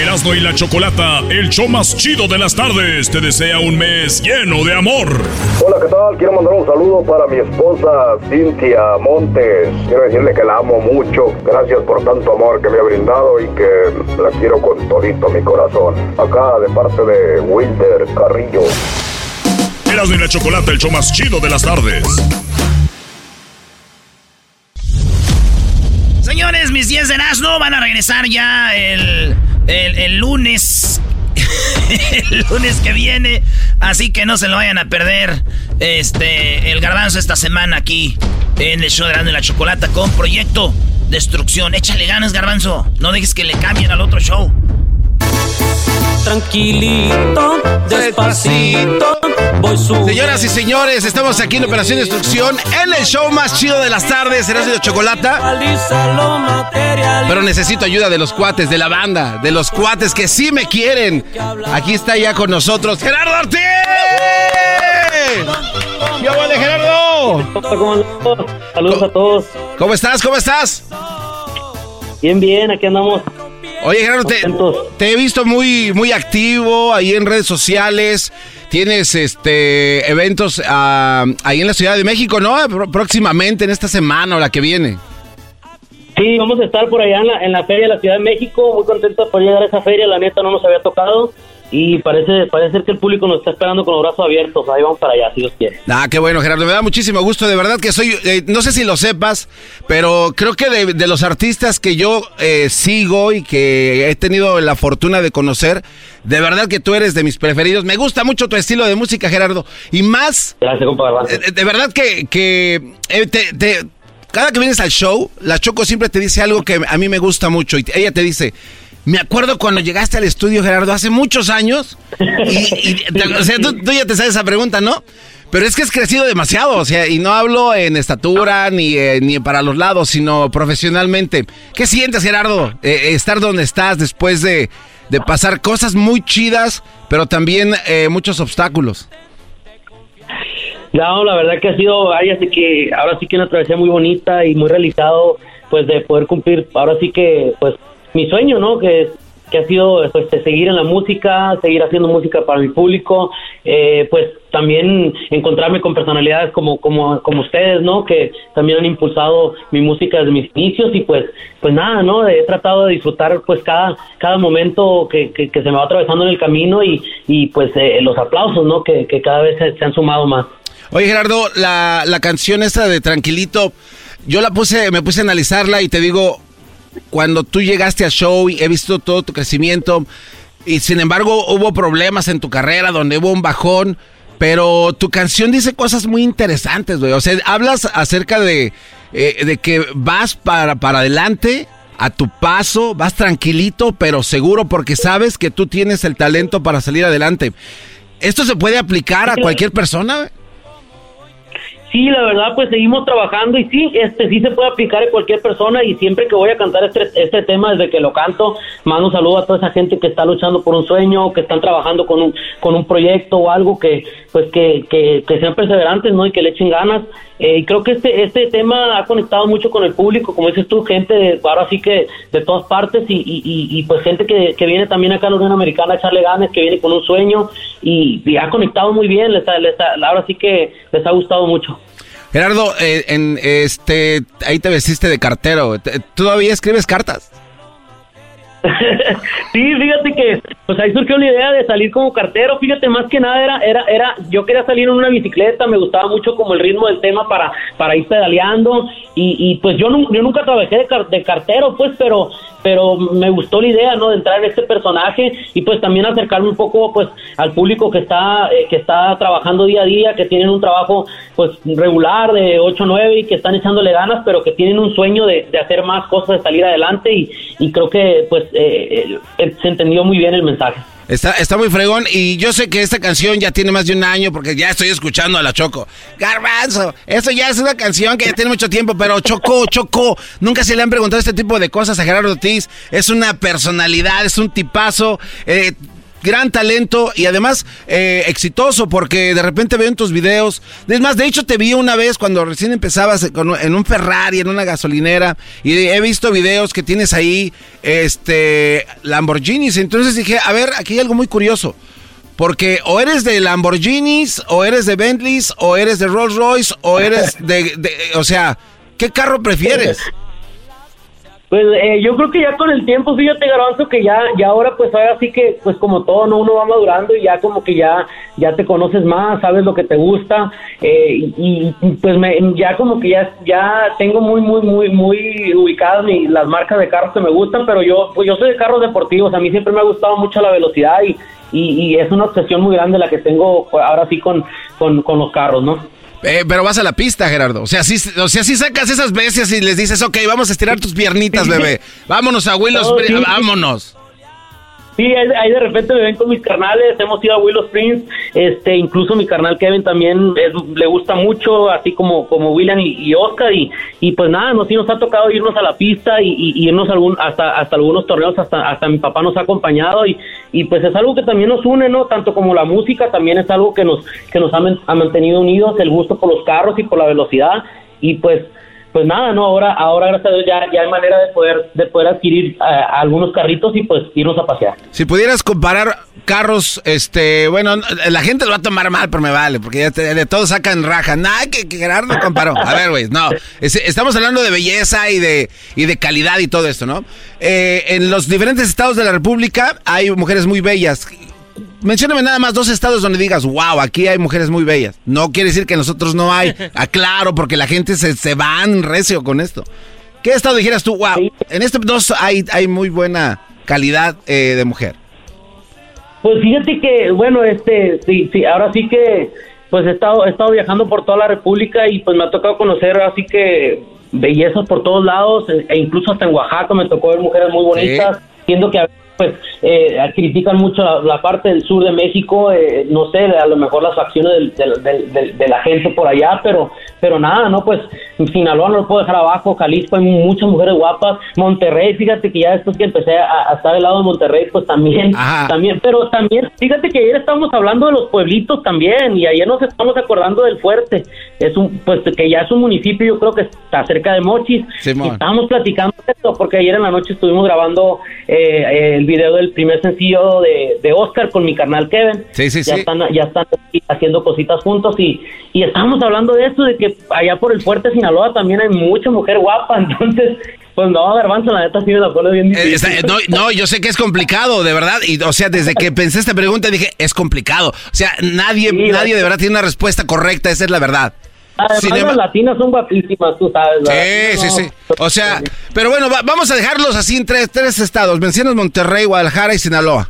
Erasmo y la Chocolata, el show más chido de las tardes, te desea un mes lleno de amor. Hola, ¿qué tal? Quiero mandar un saludo para mi esposa Cintia Montes. Quiero decirle que la amo mucho. Gracias por tanto amor que me ha brindado y que la quiero con todito mi corazón. Acá de parte de Wilder Carrillo. Erasmo y la Chocolata, el show más chido de las tardes. Señores, mis 10 de Erasmo van a regresar ya el, el, lunes. el lunes que viene. Así que no se lo vayan a perder. Este, el garbanzo esta semana aquí en el show de y la Chocolata con Proyecto Destrucción. Échale ganas, garbanzo. No dejes que le cambien al otro show. Tranquilito, despacito, voy subiendo. Señoras y señores, estamos aquí en Operación Destrucción en el show más chido de las tardes, Erasmo de Chocolata. Pero necesito ayuda de los cuates, de la banda, de los cuates que sí me quieren. Aquí está ya con nosotros Gerardo Ortiz. ¡Yo vale, Gerardo! Saludos a todos. ¿Cómo estás? ¿Cómo estás? Bien, bien, aquí andamos. Oye, Gerardo, te, he visto muy, muy activo ahí en redes sociales. Tienes este eventos ah, ahí en la Ciudad de México, ¿no? Pró- Próximamente, en esta semana o la que viene. Sí, vamos a estar por allá en la, en la Feria de la Ciudad de México. Muy contentos por llegar a esa feria. La neta no nos había tocado. Y parece, parece ser que el público nos está esperando con los brazos abiertos. Ahí vamos para allá, si Dios quiere. Ah, qué bueno, Gerardo. Me da muchísimo gusto. De verdad que soy, eh, no sé si lo sepas, pero creo que de, de los artistas que yo eh, sigo y que he tenido la fortuna de conocer, de verdad que tú eres de mis preferidos. Me gusta mucho tu estilo de música, Gerardo. Y más, Gracias, compa eh, de verdad que, que eh, te- te- cada que vienes al show, la Choco siempre te dice algo que a mí me gusta mucho. Y ella te dice, me acuerdo cuando llegaste al estudio, Gerardo, hace muchos años. Y, y te- o sea, tú, tú ya te sabes esa pregunta, ¿no? Pero es que has crecido demasiado, o sea, y no hablo en estatura ni, eh, ni para los lados, sino profesionalmente. ¿Qué sientes, Gerardo, eh, estar donde estás después de, de pasar cosas muy chidas, pero también eh, muchos obstáculos? No, la verdad que ha sido, ay, así que ahora sí que una travesía muy bonita y muy realizado, pues de poder cumplir, ahora sí que, pues mi sueño, ¿no? Que, que ha sido, pues, de seguir en la música, seguir haciendo música para mi público, eh, pues también encontrarme con personalidades como, como, como ustedes, ¿no? Que también han impulsado mi música desde mis inicios y pues, pues nada, ¿no? He tratado de disfrutar pues cada, cada momento que, que, que se me va atravesando en el camino y, y pues eh, los aplausos, ¿no? Que, que cada vez se- se han sumado más. Oye, Gerardo, la, la canción esta de Tranquilito, yo la puse, me puse a analizarla y te digo, cuando tú llegaste al show y he visto todo tu crecimiento y sin embargo hubo problemas en tu carrera donde hubo un bajón, pero tu canción dice cosas muy interesantes, güey. O sea, hablas acerca de, eh, de que vas para, para adelante a tu paso, vas tranquilito, pero seguro porque sabes que tú tienes el talento para salir adelante. ¿Esto se puede aplicar a cualquier persona? Sí, la verdad, pues seguimos trabajando y sí, este sí se puede aplicar a cualquier persona y siempre que voy a cantar este, este tema, desde que lo canto, mando un saludo a toda esa gente que está luchando por un sueño, que están trabajando con un, con un proyecto o algo que, pues que, que, sean perseverantes, ¿no? Y que le echen ganas. Eh, y creo que este, este tema ha conectado mucho con el público, como dices tú, gente de, ahora sí que de todas partes y, y, y, y, pues gente que, que viene también acá a la Unión Americana a echarle ganas, que viene con un sueño y, ha conectado muy bien, les ha- les ahora sí que les ha gustado mucho. Gerardo, eh, en este, ahí te vestiste de cartero. ¿Te- ¿Todavía escribes cartas? sí, fíjate que pues ahí surgió la idea de salir como cartero. Fíjate, más que nada era, era, era, yo quería salir en una bicicleta, me gustaba mucho como el ritmo del tema para, para ir pedaleando y, y pues yo, yo nunca trabajé de, cartero, pues, pero pero me gustó la idea, ¿no? De entrar en este personaje y pues también acercarme un poco, pues, al público que está, eh, que está trabajando día a día, que tienen un trabajo, pues, regular de 8 o 9 y que están echándole ganas, pero que tienen un sueño de, de hacer más cosas, de salir adelante y, y creo que, pues, eh, eh, se entendió muy bien el mensaje. Está, está muy fregón y yo sé que esta canción ya tiene más de un año porque ya estoy escuchando a la Choco. Garbanzo, eso ya es una canción que ya tiene mucho tiempo, pero Choco, Choco, nunca se le han preguntado este tipo de cosas a Gerardo Ortiz. Es una personalidad, es un tipazo. Eh, gran talento y además eh, exitoso porque de repente veo en tus videos. Es más, de hecho te vi una vez cuando recién empezabas en un Ferrari, en una gasolinera y he visto videos que tienes ahí, este, Lamborghinis. Entonces dije, a ver, aquí hay algo muy curioso. Porque o eres de Lamborghinis, o eres de Bentleys, o eres de Rolls Royce, o eres de, de o sea, ¿qué carro prefieres? Pues eh, yo creo que ya con el tiempo, fíjate Garbanzo, que ya, ya ahora pues ahora sí que pues como todo, ¿no? Uno va madurando y ya como que ya, ya te conoces más, sabes lo que te gusta eh, y, pues me, ya como que ya, ya tengo muy, muy, muy, muy ubicadas las marcas de carros que me gustan, pero yo, pues yo soy de carros deportivos, a mí siempre me ha gustado mucho la velocidad y, y, es una obsesión muy grande la que tengo ahora sí con, con, con los carros, ¿no? Eh, pero vas a la pista, Gerardo. O sea, si, o sea, si sacas esas bestias y les dices, ok, vamos a estirar tus piernitas, bebé. Vámonos a Willow vámonos. Sí, ahí, de repente me ven con mis carnales, hemos ido a Willow Springs, este, incluso mi carnal Kevin también le gusta mucho, así como, como William y, Oscar, y, y pues nada, nos, sí nos ha tocado irnos a la pista y, irnos algún, hasta, hasta algunos torneos, hasta, hasta mi papá nos ha acompañado, y, y pues es algo que también nos une, ¿no? Tanto como la música, también es algo que nos, que nos ha mantenido unidos, el gusto por los carros y por la velocidad, y pues pues nada, no, ahora, ahora gracias a Dios ya, ya hay manera de poder, de poder adquirir eh, algunos carritos y pues irnos a pasear. Si pudieras comparar carros, este, bueno, la gente lo va a tomar mal, pero me vale, porque de todos sacan raja. Nada, que, que Gerardo comparó. A ver, güey, no. estamos hablando de belleza y de, y de calidad y todo esto, ¿no? Eh, en los diferentes estados de la República hay mujeres muy bellas mencióname nada más dos estados donde digas, wow, aquí hay mujeres muy bellas. No quiere decir que nosotros no hay. Aclaro, porque la gente se, se va en recio con esto. ¿Qué estado dijeras tú, wow, en este dos hay, hay muy buena calidad eh, de mujer? Pues fíjate que, bueno, este, sí, sí, ahora sí que, pues he estado, he estado viajando por toda la República y pues me ha tocado conocer así que bellezas por todos lados, e, e incluso hasta en Oaxaca me tocó ver mujeres muy bonitas, siendo que a pues eh, critican mucho la, parte del sur de México, eh, no sé, a lo mejor las facciones de la gente por allá, pero pero nada, no, pues Sinaloa no lo puedo dejar abajo, Jalisco hay muchas mujeres guapas, Monterrey, fíjate que ya después que empecé a, estar del lado de Monterrey, pues también, también, pero también, fíjate que ayer estábamos hablando de los pueblitos también, y ayer nos estamos acordando del Fuerte, es un, pues que ya es un municipio, yo creo que está cerca de Mochis, estábamos platicando esto, porque ayer en la noche estuvimos grabando eh, el video del primer sencillo de, de Oscar con mi carnal Kevin, sí, sí, ya están, ya están haciendo cositas juntos, y, y estábamos hablando de esto, de que allá por el fuerte Sinaloa también hay mucha mujer guapa, entonces pues no, Garbanzo, la neta sí me la pone bien eh, difícil. no, no, yo sé que es complicado, de verdad. Y, o sea, desde que pensé esta pregunta dije, es complicado. O sea, nadie, nadie de verdad tiene una respuesta correcta, esa es la verdad. Además, las latinas son guapísimas, tú sabes. Sí, sí, sí. O sea, pero bueno, vamos a dejarlos así en tres, tres estados. Mencionas Monterrey, Guadalajara y Sinaloa.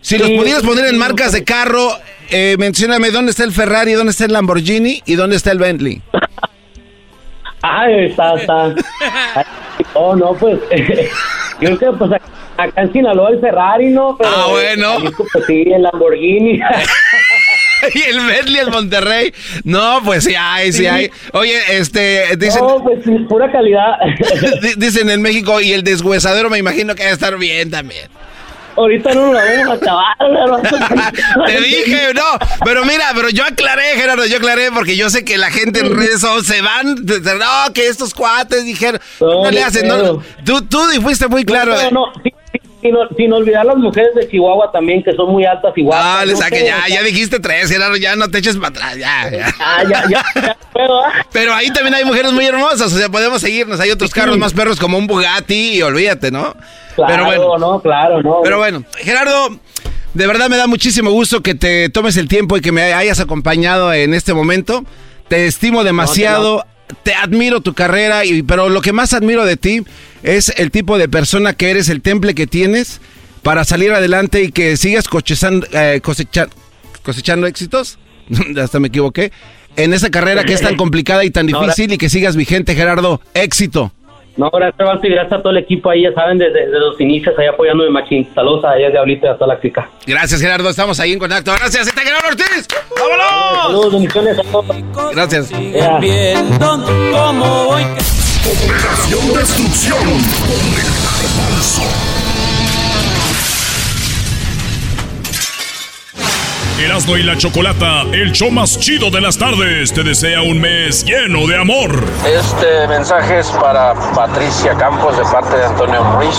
Si los pudieras poner en marcas de carro, eh, mencióname dónde está el Ferrari, dónde está el Lamborghini y dónde está el Bentley. Ay, está, está. Oh, no, pues. yo creo que pues acá en Sinaloa el Ferrari, ¿no? Pero, ah, bueno. pues, sí, el Lamborghini. y el Bentley, el Monterrey. No, pues sí hay, sí, hay. Oye, este, dicen. No, pues pura calidad. dicen en México, y el deshuesadero me imagino que va a estar bien también. Ahorita no lo vamos a acabar. Te dije, no. Pero mira, pero yo aclaré, Gerardo, yo aclaré porque yo sé que la gente en redes se van. No, que estos cuates dijeron. No, le hacen. No, tú, tú fuiste muy claro. No, no, sin, ol- sin olvidar las mujeres de Chihuahua también, que son muy altas guapas. Ah, le saque, ya, dijiste tres, Gerardo, ya no te eches para atrás, ya, ya. Ah, ya, ya, ya puedo, ¿ah? Pero ahí también hay mujeres muy hermosas, o sea, podemos seguirnos. Hay otros carros más perros como un Bugatti y olvídate, ¿no? Claro, Pero bueno, no, claro, no. pero bueno, Gerardo, de verdad me da muchísimo gusto que te tomes el tiempo y que me hayas acompañado en este momento. Te estimo demasiado, te admiro tu carrera, y, pero lo que más admiro de ti es el tipo de persona que eres, el temple que tienes para salir adelante y que sigas cosechando, eh, cosecha- cosechando éxitos. Hasta me equivoqué. En esa carrera que es tan complicada y tan difícil y que sigas vigente, Gerardo. Éxito. No, gracias, Banto, y gracias a todo el equipo ahí, ya saben, desde, desde los inicios, ahí apoyándome, Machín. Saludos a ella, Diablito, y a toda la chica. Gracias, Gerardo. Estamos ahí en contacto. Gracias, está Gerardo Ortiz. ¡Vámonos! Saludos, bendiciones a todos. Gracias. Ya. Operación Destrucción con el Garbanzo. Erasmo y la Chocolata, el show más chido de las tardes, te desea un mes lleno de amor. Este mensaje es para Patricia Campos de parte de Antonio Ruiz.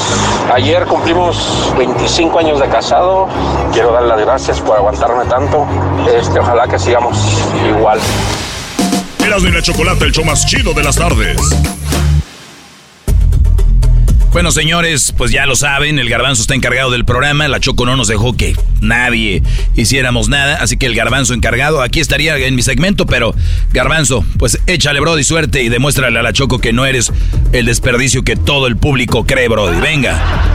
Ayer cumplimos 25 años de casado. Quiero dar las gracias por aguantarme tanto. Este, ojalá que sigamos igual. Erasmo y la Chocolata, el show más chido de las tardes. Bueno, señores, pues ya lo saben, el garbanzo está encargado del programa, la Choco no nos dejó que nadie hiciéramos nada, así que el garbanzo encargado, aquí estaría en mi segmento, pero garbanzo, pues échale, Brody, suerte y demuéstrale a la Choco que no eres el desperdicio que todo el público cree, Brody. Venga.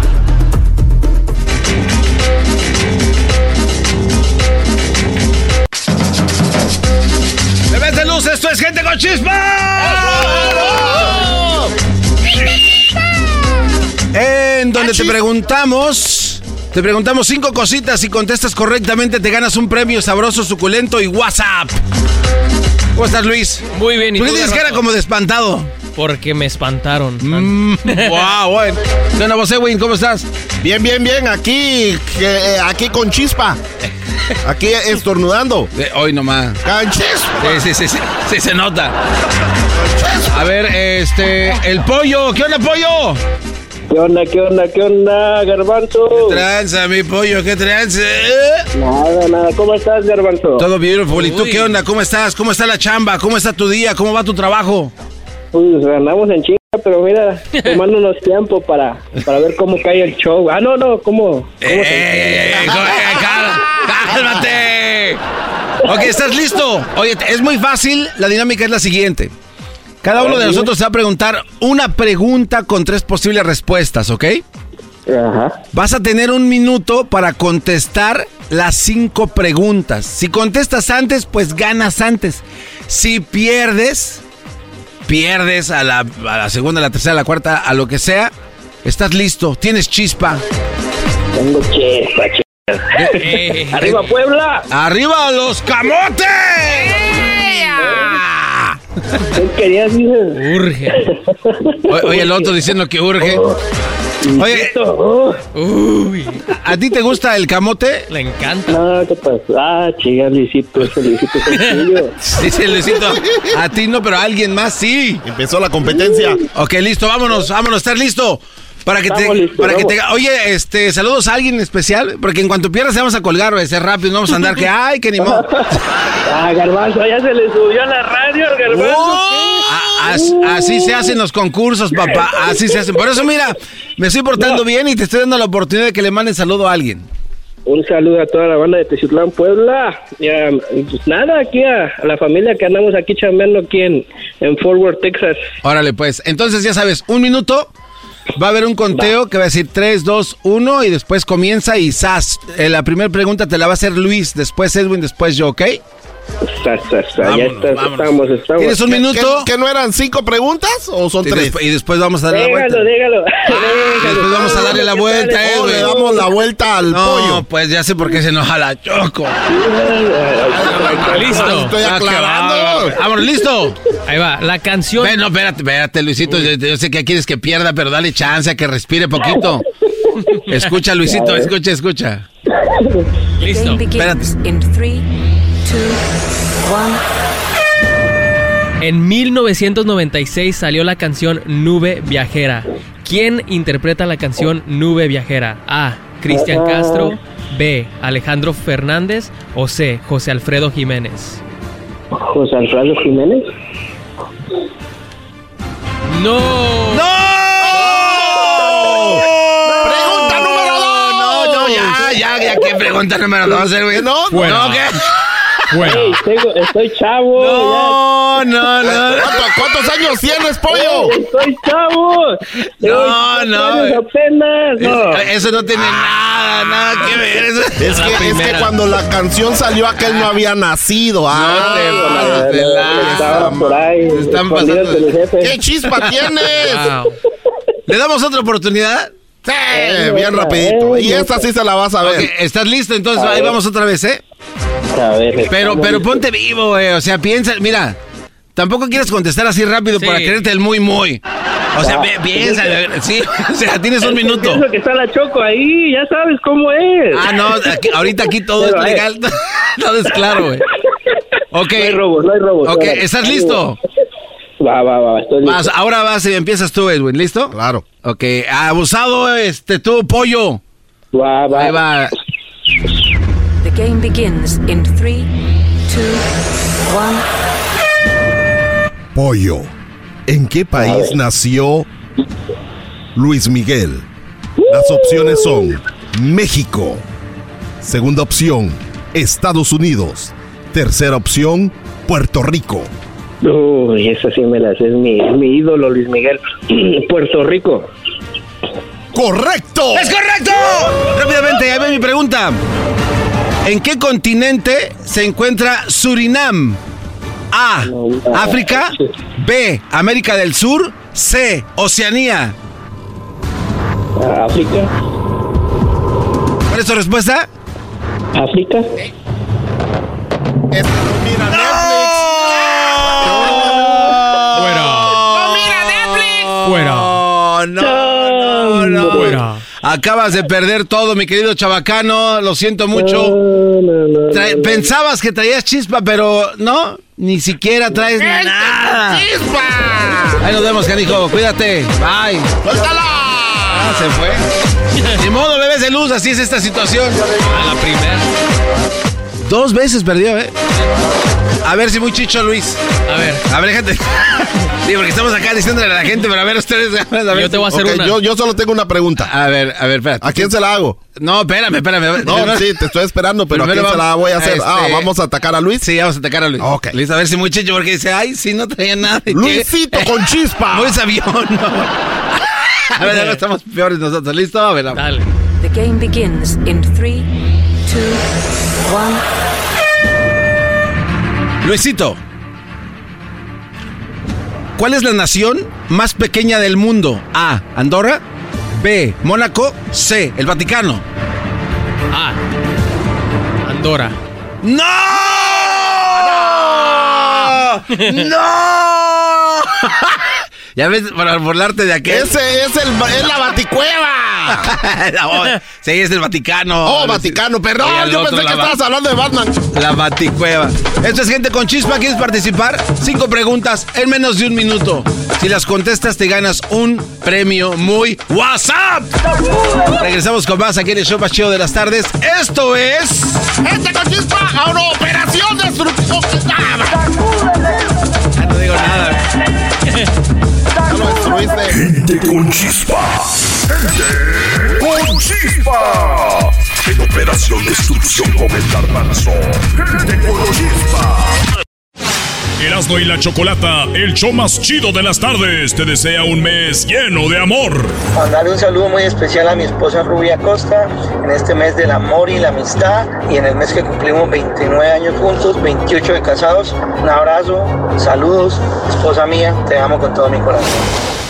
¡Bebés de luz! ¡Esto es Gente con Chispa! En donde te preguntamos, te preguntamos cinco cositas y contestas correctamente, te ganas un premio sabroso, suculento y WhatsApp. ¿Cómo estás, Luis? Muy bien, ¿y ¿Por qué tú, tienes cara como de espantado? Porque me espantaron. Mm, wow, bueno. ¿Qué onda, vos, Edwin? ¿Cómo estás? Bien, bien, bien. Aquí, eh, aquí con chispa. Aquí estornudando. Eh, hoy nomás. Con chispa. Sí, sí, sí, sí, sí, se nota. A ver, este, el pollo, ¿qué onda, pollo? ¿Qué onda, qué onda, qué onda, Garbanzo? Tranza, mi pollo, ¿qué tranza? Nada, nada. ¿Cómo estás, Garbanzo? Todo beautiful. ¿Y tú qué onda? ¿Cómo estás? ¿Cómo está la chamba? ¿Cómo está tu día? ¿Cómo va tu trabajo? Pues ganamos en chinga, pero mira, tomándonos tiempo para, para ver cómo cae el show. Ah, no, no, ¿cómo? cómo ¡Eh, eh, eh, eh. Ok, ¿estás listo? Oye, es muy fácil. La dinámica es la siguiente. Cada uno de nosotros se va a preguntar una pregunta con tres posibles respuestas, ¿ok? Ajá. Vas a tener un minuto para contestar las cinco preguntas. Si contestas antes, pues ganas antes. Si pierdes, pierdes a la, a la segunda, a la tercera, a la cuarta, a lo que sea. Estás listo, tienes chispa. Tengo chispa, chispa. Eh, ¡Arriba, Puebla! ¡Arriba los camotes! ¿Qué querías, urge. O- Oye, el otro diciendo que urge. Oye, Oh, Uy, ¿a ti te gusta el camote? le encanta. no, ¿qué pasa? Ah, chica, Luisito, ese Luisito es. Dice Luisito, a ti no, pero a alguien más sí. Empezó la competencia. Ok, listo, vámonos, vámonos, ¿estás listo? Para que te, listos, para que te, oye, este, saludos a alguien especial, porque en cuanto pierdas te vamos a colgar, ser rápido, no vamos a andar que, ay, que ni modo. Ah, Garbanzo, ya se le subió a la radio al Garbanzo. A- as- así se hacen los concursos, papá, así se hacen. Por eso, mira, me estoy portando bien y te estoy dando la oportunidad de que le mandes saludo a alguien. Un saludo a toda la banda de Teziutlán, Puebla. Ya, pues nada, aquí a, a la familia que andamos aquí chambeando aquí en, en Fort Worth, Texas. Órale, pues, entonces ya sabes, un minuto, va a haber un conteo que va a decir 3, 2, 1 y después comienza y ¡zas! Eh, la primera pregunta te la va a hacer Luis, después Edwin, después yo, ¿ok? Sa, sa, sa, ya está- estamos, estamos. ¿Tienes un minuto? ¿Que, no eran cinco preguntas o son Y, tres? despu- y después vamos a darle la vuelta. Dígalo, después vamos a darle la vuelta, O le damos la vuelta al No, pollo. pues ya sé por qué se enoja la Choco. Listo. Estoy Ah, aclarando. Vámonos, ¿listo? Ahí va, la canción. Ven, no, espérate, espérate, Luisito. Yo, yo sé que quieres que pierda, pero dale chance a que respire poquito. Escucha, Luisito, escucha, escucha. Listo. Espérate. Two. En 1996 salió la canción Nube Viajera. ¿Quién interpreta la canción Nube Viajera? A. Cristian Castro. B. Alejandro Fernández. O C. José Alfredo Jiménez. José Alfredo Jiménez. ¡No! ¡No! ¡Pregunta número dos! No, no, ya, ya, ya, ¿qué pregunta número dos, eh, güey? No. No, ¿qué? Fuera. Ey, tengo- estoy chavo. No, no, no. ¿Cuánto- ¿Cuántos años tienes, pollo? Estoy chavo. No, no. apenas. No. Es- Eso no tiene nada, nada que ver. Eso... Es que, es que cuando la canción salió aquel no había nacido. Ah, te Estaba por ahí. Están pasando. ¿Qué chispa tienes? Wow. ¿Le damos otra oportunidad? Sí, bien rapidito. Y esta sí se la vas a ver. ¿estás listo? Entonces ahí vamos otra vez, ¿eh? A ver, Pero, pero ponte vivo, güey. O sea, piensa, mira. Tampoco quieres contestar así rápido Sí. para quererte el muy, muy. O sea, pi- piensa, sí, o sea, tienes un minuto. Pienso que está la Choco ahí, ya sabes cómo es. Ah, no, aquí- ahorita aquí todo Pero, es eh. legal. Todo es claro, güey. Ok. No hay robos, no hay robos. Ok. ¿estás listo? Va, va, va, estoy listo. Vas, ahora vas y empiezas tú, Edwin. ¿Listo? Claro. Ok, abusado, este, tú, pollo. Va, va. Ahí va. The game begins in three, two, one. Pollo. ¿En qué país nació Luis Miguel? Las opciones son México. Segunda opción, Estados Unidos. Tercera opción, Puerto Rico. Uy, esa sí me la sé, es mi, mi ídolo, Luis Miguel. Puerto Rico. ¡Correcto! ¡Es correcto! Rápidamente, ahí va mi pregunta. ¿En qué continente se encuentra Surinam? A. África. B. América del Sur. C. Oceanía. África. ¿Cuál es tu respuesta? África. No mira. Acabas de perder todo, mi querido chabacano. Lo siento mucho. No, no, no. Trae- pensabas que traías chispa, pero no. Ni siquiera traes nada. Ahí nos vemos, canijo. Cuídate. Bye. ¡Suéltala! Ah, se fue. Ni modo, bebés de luz, así es esta situación. A la primera. Dos veces perdió, ¿eh? A ver si muy chicho, Luis. A ver, A ver, gente. Sí, porque estamos acá diciéndole a la gente, pero a ver ustedes. A ver, yo te voy a hacer una. yo, yo solo tengo una pregunta. A ver, a ver, espérate. ¿A quién se la hago? No, espérame, espérame. No, Primero- sí, te estoy esperando, pero ¿a quién se la voy a hacer? Ah, este- ¿vamos a atacar a Luis? Sí, vamos a atacar a Luis. Ok. Listo, a ver si muy chicho, porque dice, ay, sí, no traía nada. ¿Qué? Luisito con chispa. Muy sabión, ¿no? A ver, ya estamos peores nosotros. ¿Listo? A ver, vamos. Dale. The game begins in three, two, one. Luisito. ¿Cuál es la nación más pequeña del mundo? A. Andorra. B. Mónaco. C. El Vaticano. A. Andorra. ¡No! ¡No! ya ves, para burlarte de aquel. Ese es, el, es la baticueva. Oh, sí, es el Vaticano. Oh, Vaticano, perdón. Al Yo otro, pensé que la va- estabas hablando de Batman. La Baticueva. Esto es gente con chispa. ¿Quieres participar? Cinco preguntas en menos de un minuto. Si las contestas, te ganas un premio muy WhatsApp. Regresamos con más aquí en el show más chido de las tardes. Esto es. Este con chispa a una operación destructiva. Ya no digo nada. Destruiste. Gente con chispa. Gente con chispa. En operación destrucción con el garbanzo. Gente con chispa. Erasmo y la Chocolata, el show más chido de las tardes, te desea un mes lleno de amor. Mandarle un saludo muy especial a mi esposa Rubia Costa en este mes del amor y la amistad y en el mes que cumplimos 29 años juntos, 28 de casados. Un abrazo, saludos, esposa mía, te amo con todo mi corazón.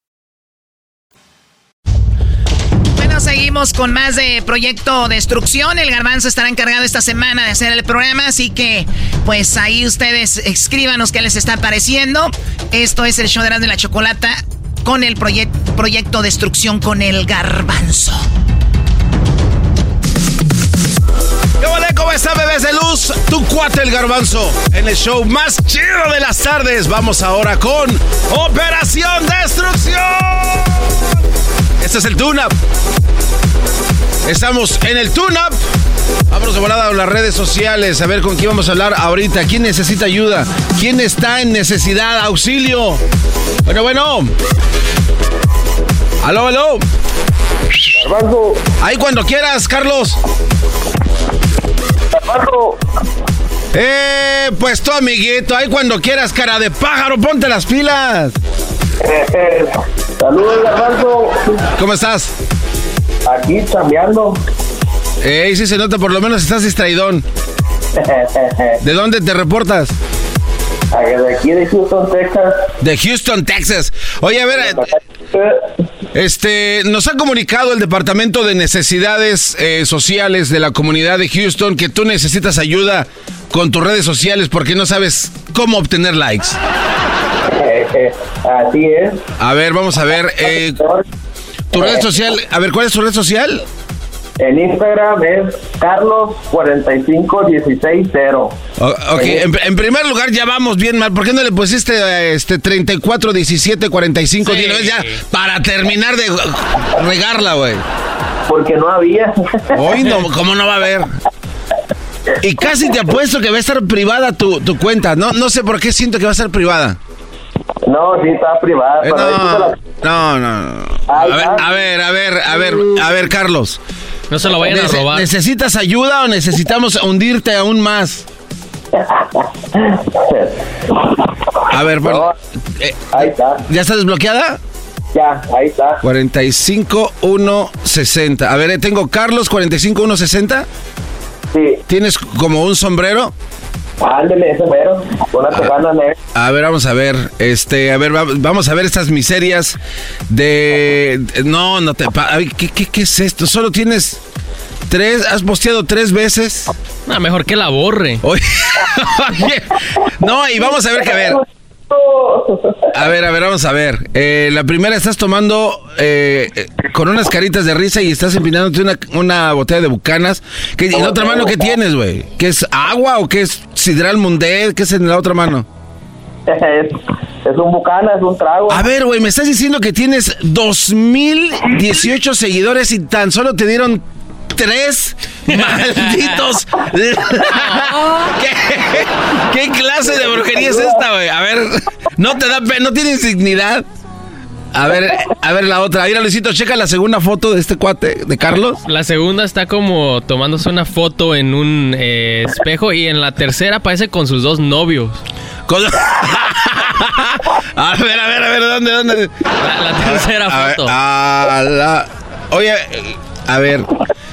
seguimos con más de Proyecto Destrucción. El Garbanzo estará encargado esta semana de hacer el programa, así que pues ahí ustedes escríbanos qué les está pareciendo. Esto es el show de de la Chocolata con el Proyecto Destrucción con el Garbanzo. ¿Cómo está, bebés de luz? Tu cuate el garbanzo en el show más chido de las tardes. Vamos ahora con Operación Destrucción. Este es el tune-up. Estamos en el tune-up. Vámonos de volada a las redes sociales a ver con quién vamos a hablar ahorita. ¿Quién necesita ayuda? ¿Quién está en necesidad? ¡Auxilio! Bueno, bueno. Aló, aló. Garbanzo. Ahí cuando quieras, Carlos. Eh, pues tu amiguito, ahí cuando quieras, cara de pájaro, ponte las pilas. Saludos, Garbanzo. ¿Cómo estás? Aquí chambeando. Ey, sí se nota, por lo menos estás distraidón. ¿De dónde te reportas? De aquí de Houston, Texas. De Houston, Texas. Oye, a ver, este, nos ha comunicado el Departamento de Necesidades eh, Sociales de la comunidad de Houston que tú necesitas ayuda con tus redes sociales porque no sabes cómo obtener likes. Así es. A ver, vamos a ver. Eh, tu red social, a ver, ¿cuál es tu red social? En Instagram es Carlos45160. ok, en, en, primer lugar ya vamos bien mal. ¿Por qué no le pusiste este 341745 sí. ya para terminar de regarla, güey? Porque no había. Hoy no, ¿cómo no va a haber? Y casi te apuesto que va a estar privada tu, tu cuenta. No, no sé por qué siento que va a estar privada. No, sí está privada. Eh, no, no, no, A ver, a ver, a ver, a ver, a ver, Carlos. No se lo vayan a robar. ¿Necesitas ayuda o necesitamos hundirte aún más? A ver, bueno, eh, ahí está. ¿Ya está desbloqueada? Ya, ahí está. 45160. A ver, eh, tengo Carlos 45160. Sí. ¿Tienes como un sombrero? Ándele, sombrero. Una tejana negra. A ver, vamos a ver. Este, a ver, vamos a ver estas miserias de. No, no te. ¿Qué, qué, qué es esto? Solo tienes. Tres, has posteado tres veces. No, mejor que la borre. Oye, no, y vamos a ver que a ver. A ver, a ver, vamos a ver. Eh, la primera estás tomando eh, con unas caritas de risa y estás empinándote una, una botella de bucanas. ¿Qué, ¿En la otra mano qué tienes, güey? ¿Qué es agua o qué es sidral mundet? ¿Qué es en la otra mano? Es, es un bucana, es un trago. A ver, güey, me estás diciendo que tienes 2018 seguidores y tan solo te dieron tres malditos. ¿Qué, ¿Qué, clase de brujería es esta, güey? A ver, no te da no tienes dignidad. A ver, a ver la otra. Mira, Luisito, checa la segunda foto de este cuate, de Carlos. La segunda está como tomándose una foto en un eh, espejo y en la tercera aparece con sus dos novios. Con... a ver, a ver, a ver, ¿dónde, dónde? La, la tercera a foto. Ver, a la... Oye, a ver,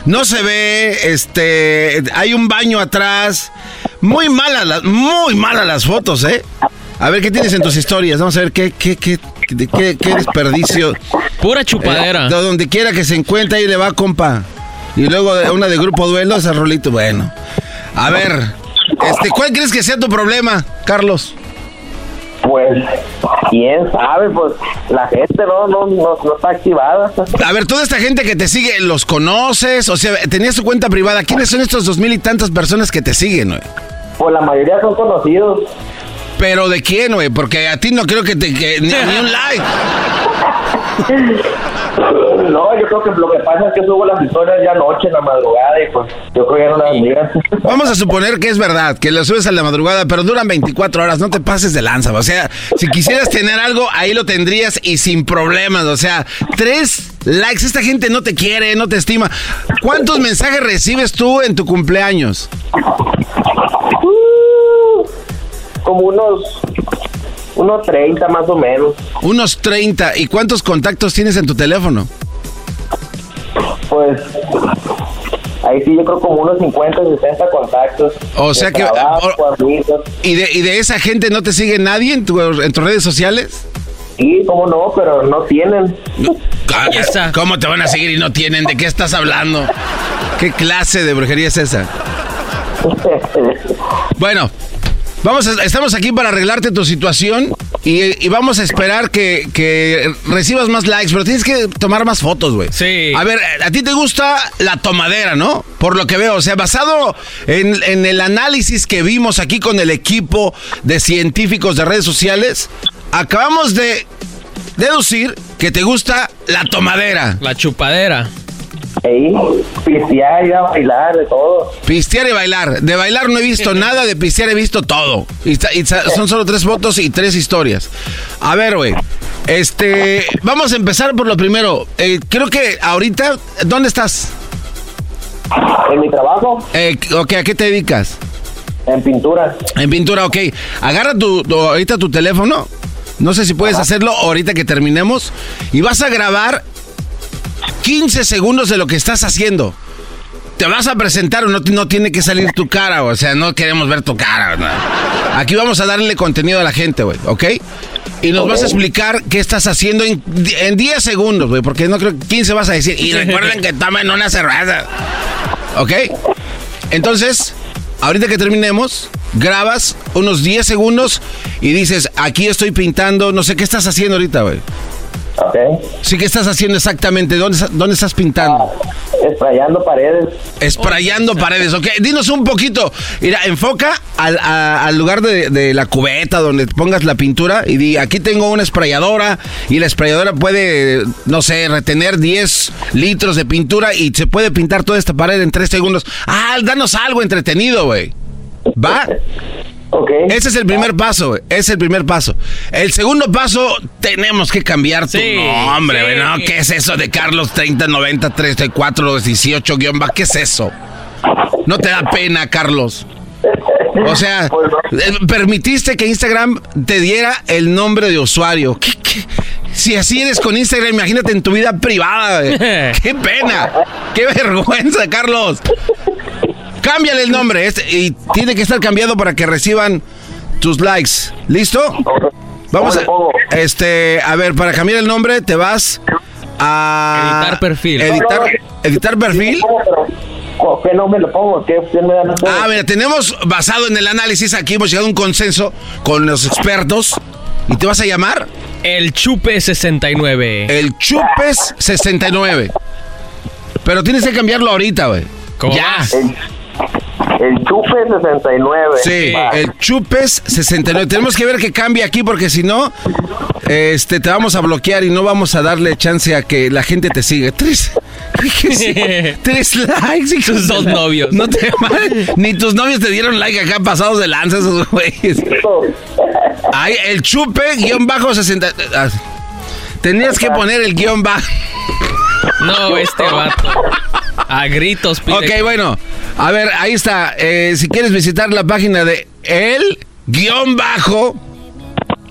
no se ve, este, hay un baño atrás. Muy malas las, muy malas las fotos, ¿eh? A ver, ¿qué tienes en tus historias? Vamos a ver, ¿qué, qué, qué? qué, qué desperdicio. Pura chupadera. Eh, de donde quiera que se encuentre, ahí le va, compa. Y luego una de grupo duelo, ese rolito, bueno. A ver, este, ¿cuál crees que sea tu problema, Carlos? Pues, quién sabe, pues la gente no, no, no, no está activada. A ver, toda esta gente que te sigue, ¿los conoces? O sea, tenías tu cuenta privada. ¿Quiénes son estos dos mil y tantas personas que te siguen, güey? Pues la mayoría son conocidos. ¿Pero de quién, güey? Porque a ti no creo que te... que- ni, ni un like. Creo que lo que pasa es que subo las historias ya anoche en la madrugada y pues yo creo que ya no las miran. Vamos a suponer que es verdad, que lo subes a la madrugada, pero duran 24 horas, no te pases de lanza. O sea, si quisieras tener algo, ahí lo tendrías y sin problemas. O sea, tres likes, esta gente no te quiere, no te estima. ¿Cuántos mensajes recibes tú en tu cumpleaños? Como unos, unos 30 más o menos. Unos 30. ¿Y cuántos contactos tienes en tu teléfono? Pues ahí sí yo creo como unos 50, 60 contactos. O sea que... trabajo, amigos. ¿Y de, ¿Y de esa gente no te sigue nadie en, tu- en tus redes sociales? Sí, cómo no, pero no tienen. ¿Cómo te van a seguir y no tienen? ¿De qué estás hablando? ¿Qué clase de brujería es esa? Bueno, vamos a- estamos aquí para arreglarte tu situación y, y vamos a esperar que, que recibas más likes, pero tienes que tomar más fotos, güey. Sí. A ver, a ti te gusta la tomadera, ¿no? Por lo que veo, o sea, basado en, en el análisis que vimos aquí con el equipo de científicos de redes sociales, acabamos de deducir que te gusta la tomadera. La chupadera. Ahí, pistear, ir a bailar, de todo. Pistear y bailar. De bailar no he visto nada, de pistear he visto todo. Y, y son solo tres fotos y tres historias. A ver, güey. Este, vamos a empezar por lo primero. Eh, creo que ahorita, ¿dónde estás? En mi trabajo. Eh, ok, ¿a qué te dedicas? En pintura. En pintura, ok. Agarra tu, tu- ahorita tu teléfono. No sé si puedes hacerlo ahorita que terminemos. Y vas a grabar 15 segundos de lo que estás haciendo. Te vas a presentar o no, no tiene que salir tu cara, o sea, no queremos ver tu cara. ¿no? Aquí vamos a darle contenido a la gente, güey, ¿ok? Y nos vas a explicar qué estás haciendo en, en 10 segundos, güey, porque no creo que 15 vas a decir. Y recuerden que tomen una cerveza. ¿Ok? Entonces, ahorita que terminemos, grabas unos 10 segundos y dices, aquí estoy pintando, no sé qué estás haciendo ahorita, güey. Ok. Sí, ¿qué estás haciendo exactamente? ¿Dónde, dónde estás pintando? Esprayando paredes. Esprayando paredes, ok. Dinos un poquito. Mira, enfoca al, a- al lugar de, de la cubeta donde pongas la pintura y di, aquí tengo una esprayadora y la esprayadora puede, no sé, retener 10 litros de pintura y se puede pintar toda esta pared en 3 segundos. Ah, danos algo entretenido, güey. ¿Va? Ok. Ese es el primer paso, güey. Ese es el primer paso. El segundo paso, tenemos que cambiar tu nombre, sí. ¿no? ¿Qué es eso de Carlos 3090 34 18 guion va? ¿Qué es eso? No te da pena, Carlos. O sea, eh, permitiste que Instagram te diera el nombre de usuario. ¿Qué- qué? Si así eres con Instagram, imagínate en tu vida privada. ¡Qué pena! ¡Qué vergüenza, Carlos! Cámbiale el nombre este, y tiene que estar cambiado para que reciban tus likes. ¿Listo? Vamos a este, a ver, para cambiar el nombre te vas a Editar perfil. Editar, editar perfil. ¿Qué nombre le pongo? ¿Qué me dan ustedes? Ah, mira, tenemos basado en el análisis aquí hemos llegado a un consenso con los expertos y te vas a llamar El Chupe 69. El Chupes 69. Pero tienes que cambiarlo ahorita, güey. ¿Cómo Ya. vas? El Chupe 69. Sí, Va. el Chupes 69. Tenemos que ver que cambie aquí porque si no, este, te vamos a bloquear y no vamos a darle chance a que la gente te siga. Tres, tres likes. hijos Tus dos novios. No te Ni tus novios te dieron like acá pasados de lanza esos güeyes. Ahí, el Chupe guion bajo 60. ah, Tenías que poner el guion bajo. No, este vato. A gritos pide. Ok, bueno. A ver, ahí está. Eh, si quieres visitar la página de el guion bajo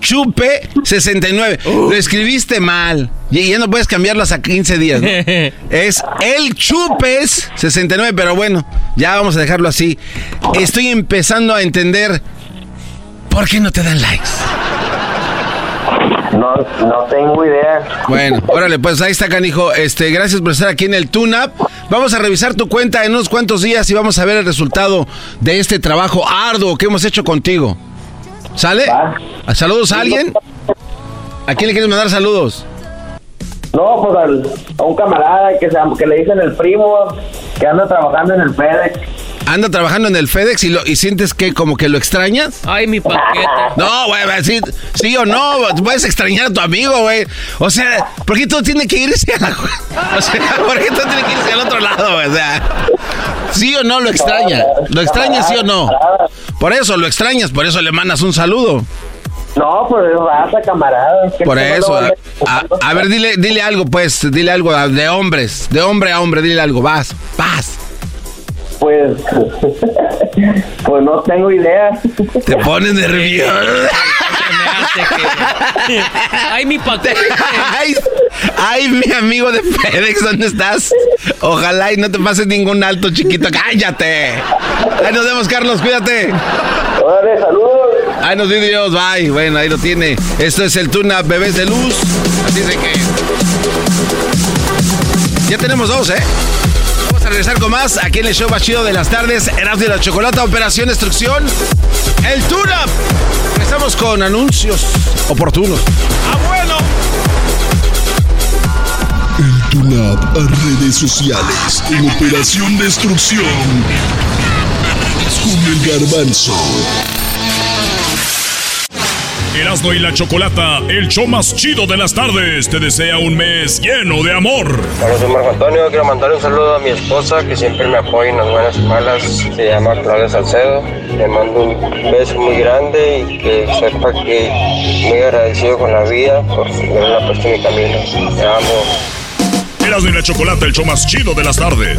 chupe 69. Lo escribiste mal. Y ya no puedes cambiarlas a 15 días. ¿no? es el chupes 69, pero bueno, ya vamos a dejarlo así. Estoy empezando a entender por qué no te dan likes. No, no tengo idea. Bueno, órale, pues ahí está, canijo. Este, gracias por estar aquí en el Tune-Up. Vamos a revisar tu cuenta en unos cuantos días y vamos a ver el resultado de este trabajo arduo que hemos hecho contigo. ¿Sale? ¿Saludos a alguien? ¿A quién le quieres mandar saludos? No, pues al- a un camarada que, se, que le dicen el primo, que anda trabajando en el FedEx. Anda trabajando en el FedEx y, lo, y sientes que como que lo extrañas. Ay, mi paquete. No, güey, sí, sí o no, puedes extrañar a tu amigo, güey. O sea, ¿por qué todo tiene que irse a la... O sea, ¿por qué todo tiene que irse al otro lado, güey? O sea, ¿sí o no lo extraña? ¿Lo extrañas sí o no? Por eso, lo extrañas, por eso le mandas un saludo. No, pues es raza, camarada. es que Por eso, a, a- a ver, dile, dile algo, pues, dile algo de hombres, de hombre a hombre, dile algo, vas, vas. Pues, pues no tengo idea. Te pones nervioso. Ay, mi paquete. Ay, ay, mi amigo de FedEx, ¿dónde estás? Ojalá y no te pases ningún alto, chiquito. ¡Cállate! Ahí nos vemos, Carlos, cuídate. Órale, saludos. Ay, nos di Dios, bye. Bueno, ahí lo tiene. Esto es el Tuna Bebés de Luz. Así de que. Ya tenemos dos, ¿eh? Vamos a regresar con más aquí en el show más chido de las tardes. Erasmo de la Chocolata, Operación Destrucción. El Tuna. Empezamos con anuncios oportunos. ¡Ah, bueno! El Tunab a redes sociales en Operación Destrucción. Con el garbanzo. Erasmo y la Chocolata, el show más chido de las tardes, te desea un mes lleno de amor. Hola, soy Marco Antonio. Quiero mandar un saludo a mi esposa que siempre me apoya en las buenas y malas. Se llama Claudia Salcedo. Le mando un beso muy grande y que sepa que muy agradecido con la vida por haberla puesto en mi camino. Te amo. Erasmo y la Chocolata, el show más chido de las tardes.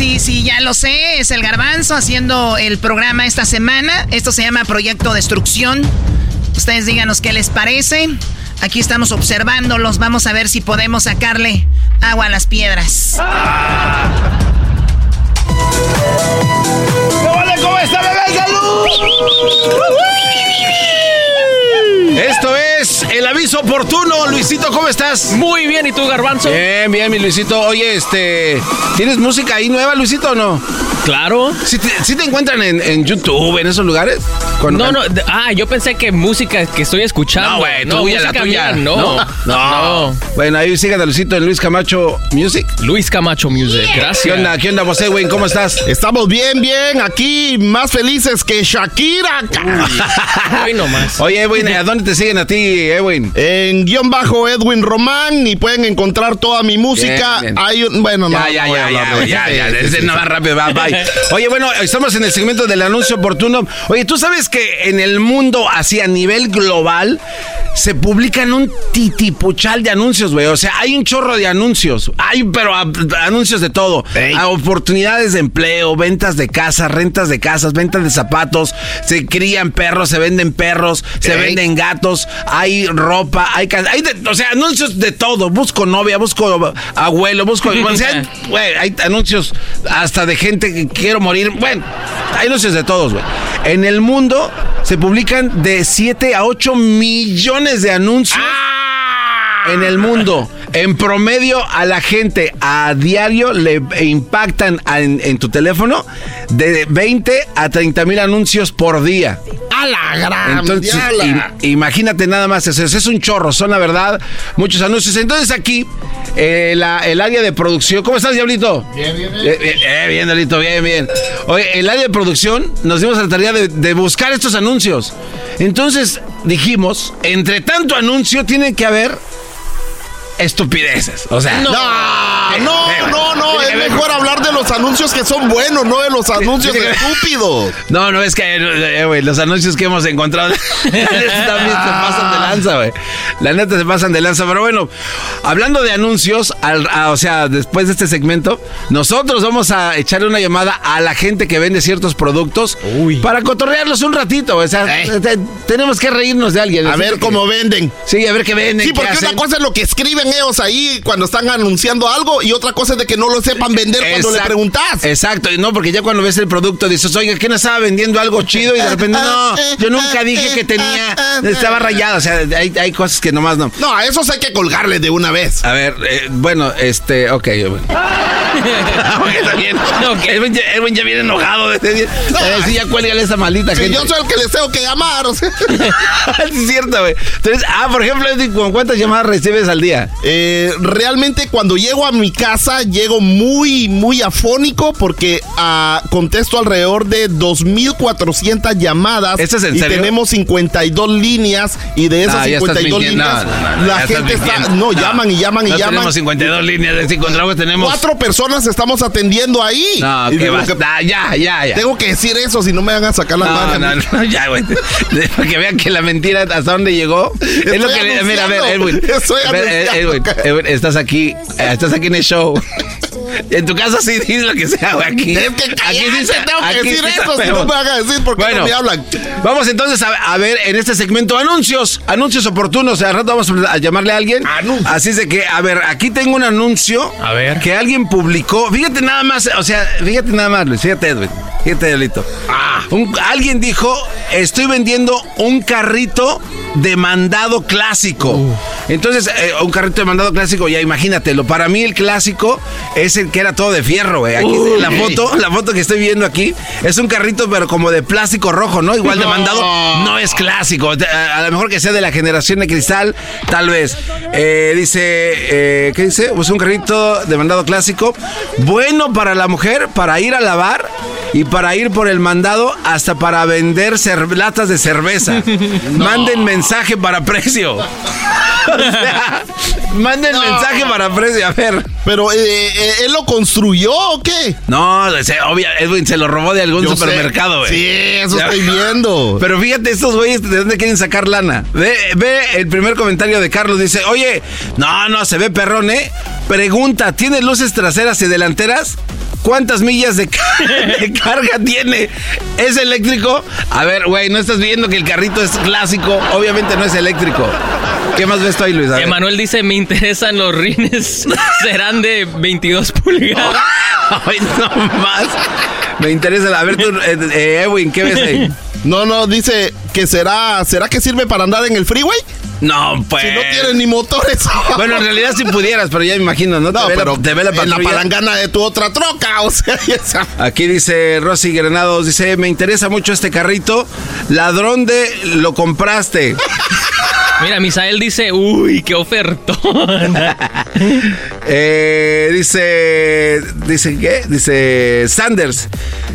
Sí, sí, ya lo sé. Es el garbanzo haciendo el programa esta semana. Esto se llama Proyecto Destrucción. Ustedes díganos qué les parece. Aquí estamos observándolos. Vamos a ver si podemos sacarle agua a las piedras. ¿Cómo está, bebé? ¡Salud! Esto es el aviso oportuno. Luisito, ¿cómo estás? Muy bien, ¿y tú, Garbanzo? Bien, bien, mi Luisito. Oye, este. ¿Tienes música ahí nueva, Luisito, o no? Claro. ¿Sí te, sí te encuentran en, en YouTube, en esos lugares? Cuando No, can- no, ah, yo pensé que música que estoy escuchando. No, güey, tuya, la tuya. mía, no. no. Bueno, ahí sigan a Luisito en Luis Camacho Music. Luis Camacho Music, gracias. ¿Qué onda? ¿Qué onda, vos, güey? ¿Cómo estás? Estamos bien, bien, aquí más felices que Shakira. Hoy nomás. Oye, Edwin, ¿a dónde te siguen a ti, Edwin? En guion bajo Edwin Román y pueden encontrar toda mi música. Bien, bien. Hay un, bueno, no, Ya, ya, no ya, hablar ya, de ya, eso. ya, Sí, sí, no sí. va rápido, va, bye. Oye, bueno, estamos en el segmento del anuncio oportuno. Oye, ¿tú sabes que en el mundo, así a nivel global, se publican un titipuchal de anuncios, güey? O sea, hay un chorro de anuncios. Hay, pero a- anuncios de todo. A oportunidades de empleo, ventas de casas, rentas de casas, ventas de zapatos. Se crían perros, se venden perros, se venden gatos. Hay ropa, hay, hay de- o sea, anuncios de todo. Busco novia, busco abuelo, busco... o sea, güey, hay anuncios hasta de gente que quiero morir. Bueno, hay anuncios de todos, güey. En el mundo se publican de 7 a 8 millones de anuncios. En el mundo. En promedio a la gente a diario le impactan en, en tu teléfono de 20 a 30 mil anuncios por día. ¡A la gran! Entonces, im- imagínate nada más, eso es, es un chorro, son la verdad muchos anuncios. Entonces aquí, eh, la- el área de producción, ¿cómo estás, Diablito? Bien, bien, bien. Eh, bien, eh, bien, Diablito, bien, bien. Oye, el área de producción nos dimos a la tarea de, de buscar estos anuncios. Entonces dijimos, entre tanto anuncio tiene que haber estupideces. O sea, No, no, no, no, es mejor hablar de los anuncios que son buenos, no de los anuncios que- estúpidos. No, no, es que, eh, güey, los anuncios que hemos encontrado también se pasan de lanza, güey. La neta se pasan de lanza. Pero bueno, hablando de anuncios, al- a- o sea, después de este segmento, nosotros vamos a echarle una llamada a la gente que vende ciertos productos para cotorrearlos un ratito. O sea, te- tenemos que reírnos de alguien. A ver que- cómo venden. Sí, a ver qué venden. Sí, qué porque hacen. una cosa es lo que escriben ellos ahí cuando están anunciando algo y otra cosa es de que no lo sepan vender cuando le preguntas. Exacto, y no, porque ya cuando ves el producto dices, oiga, ¿quién estaba vendiendo algo chido? Y de repente, no, yo nunca dije que tenía, estaba rayado. O sea, hay, hay cosas que nomás no. No, a esos hay que colgarle de una vez. A ver, eh, bueno, este, ok. bueno. Ah, ok, está bien. Edwin, ya- Edwin ya viene enojado. Eh, sí, ya cuélgale esa maldita Si gente. yo soy el que les tengo que llamar. o sea. Sí, es cierto, güey. Entonces, ah, por ejemplo, Edwin, ¿con ¿cuántas llamadas recibes al día? Eh, realmente cuando llego a mi casa llego muy, muy afónico porque ah, contesto alrededor de 2.400 llamadas. ¿Esto es en y serio? tenemos 52 líneas y de esas No, ya estás 52 mintiendo. líneas No, no, no, la ya estás gente está... mintiendo. No, llaman y llaman y no llaman. tenemos 52 líneas, si encontramos tenemos... Cuatro personas estamos atendiendo ahí. No, Y que digo basta, ya, ya, ya. Tengo que decir eso si no me van a sacar la No, no, no, ya, güey. Para que vean que la mentira hasta dónde llegó. es lo que Mira, a ver, anunciando. Edwin. Estoy A ver, eh, anunciando. Estás aquí, estás aquí en el show. En tu casa sí dices lo que sea, güey. Aquí, Es que aquí cállate, sa- tengo que decir sí eso, si no me van a decir por qué Bueno, no me hablan. Vamos entonces a, a ver en este segmento anuncios, anuncios oportunos. Al rato vamos a llamarle a alguien. Así es de que, a ver, aquí tengo un anuncio A ver. que alguien publicó. Fíjate nada más, o sea, fíjate nada más, Luis. Fíjate, Edwin. Fíjate, Delito. Un- alguien dijo, estoy vendiendo un carrito de mandado clásico. Entonces, eh, un carrito de mandado clásico, ya imagínatelo. Para mí el clásico es que era todo de fierro, güey. Aquí Uy. la foto, la foto que estoy viendo aquí es un carrito, pero como de plástico rojo, ¿no? Igual de No. mandado no es clásico. A, a lo mejor que sea de la generación de cristal, tal vez. Eh, dice, eh, ¿qué dice? Pues un carrito de mandado clásico. Bueno para la mujer, para ir a lavar y para ir por el mandado hasta para vender latas de cerveza. Manden mensaje para precio. O sea, manden mensaje para precio. A ver. Pero, eh, eh, ¿él lo construyó o qué? No, se, obvia, Edwin se lo robó de algún Yo supermercado, güey. Sí, eso Ya. estoy viendo. Pero fíjate, estos güeyes, ¿de dónde quieren sacar lana? Ve, ve el primer comentario de Carlos, dice, oye, no, no, se ve perrón, ¿eh? Pregunta, ¿tiene luces traseras y delanteras? ¿Cuántas millas de, de carga tiene? ¿Es eléctrico? A ver, güey, ¿no estás viendo que el carrito es clásico? Obviamente no es eléctrico. ¿Qué más ves tú ahí, Luis? Emanuel dice, me interesan los rines. Serán de 22 pulgadas. Ay, no más. Me interesa. A ver, tú, eh, eh, Edwin, ¿qué ves ahí? No, no, dice que será, ¿será que sirve para andar en el freeway? No, pues. Si no tiene ni motores. Bueno, en realidad si pudieras, pero ya me imagino, ¿no? No, te ve pero la, te ve la en la palangana de tu otra troca, o sea, y esa- Aquí dice Rosy Granados, dice, me interesa mucho este carrito. Ladrón de lo compraste. Mira, Misael dice, uy, qué ofertón. Eh, dice, dice, ¿qué? Dice Sanders.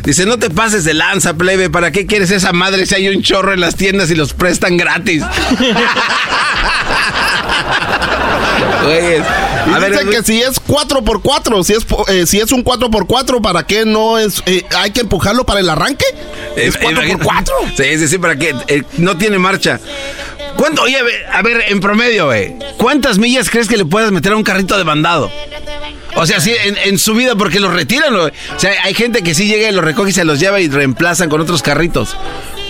Dice, no te pases de lanza, plebe. ¿Para qué quieres esa madre si hay un chorro en las tiendas y los prestan gratis? Y A ver, que si es 4x4, si es, po- eh, si es un 4x4, ¿para qué no es? eh, ¿Hay que empujarlo para el arranque? ¿Es Eh, 4x4? Sí, sí, sí, para que eh, no tiene marcha. ¿Cuánto? Oye, a ver, en promedio, güey, ¿cuántas millas crees que le puedas meter a un carrito de mandado? O sea, sí, en, en su vida, porque los retiran, güey. O sea, hay gente que sí llega y los recoge y se los lleva y reemplazan con otros carritos.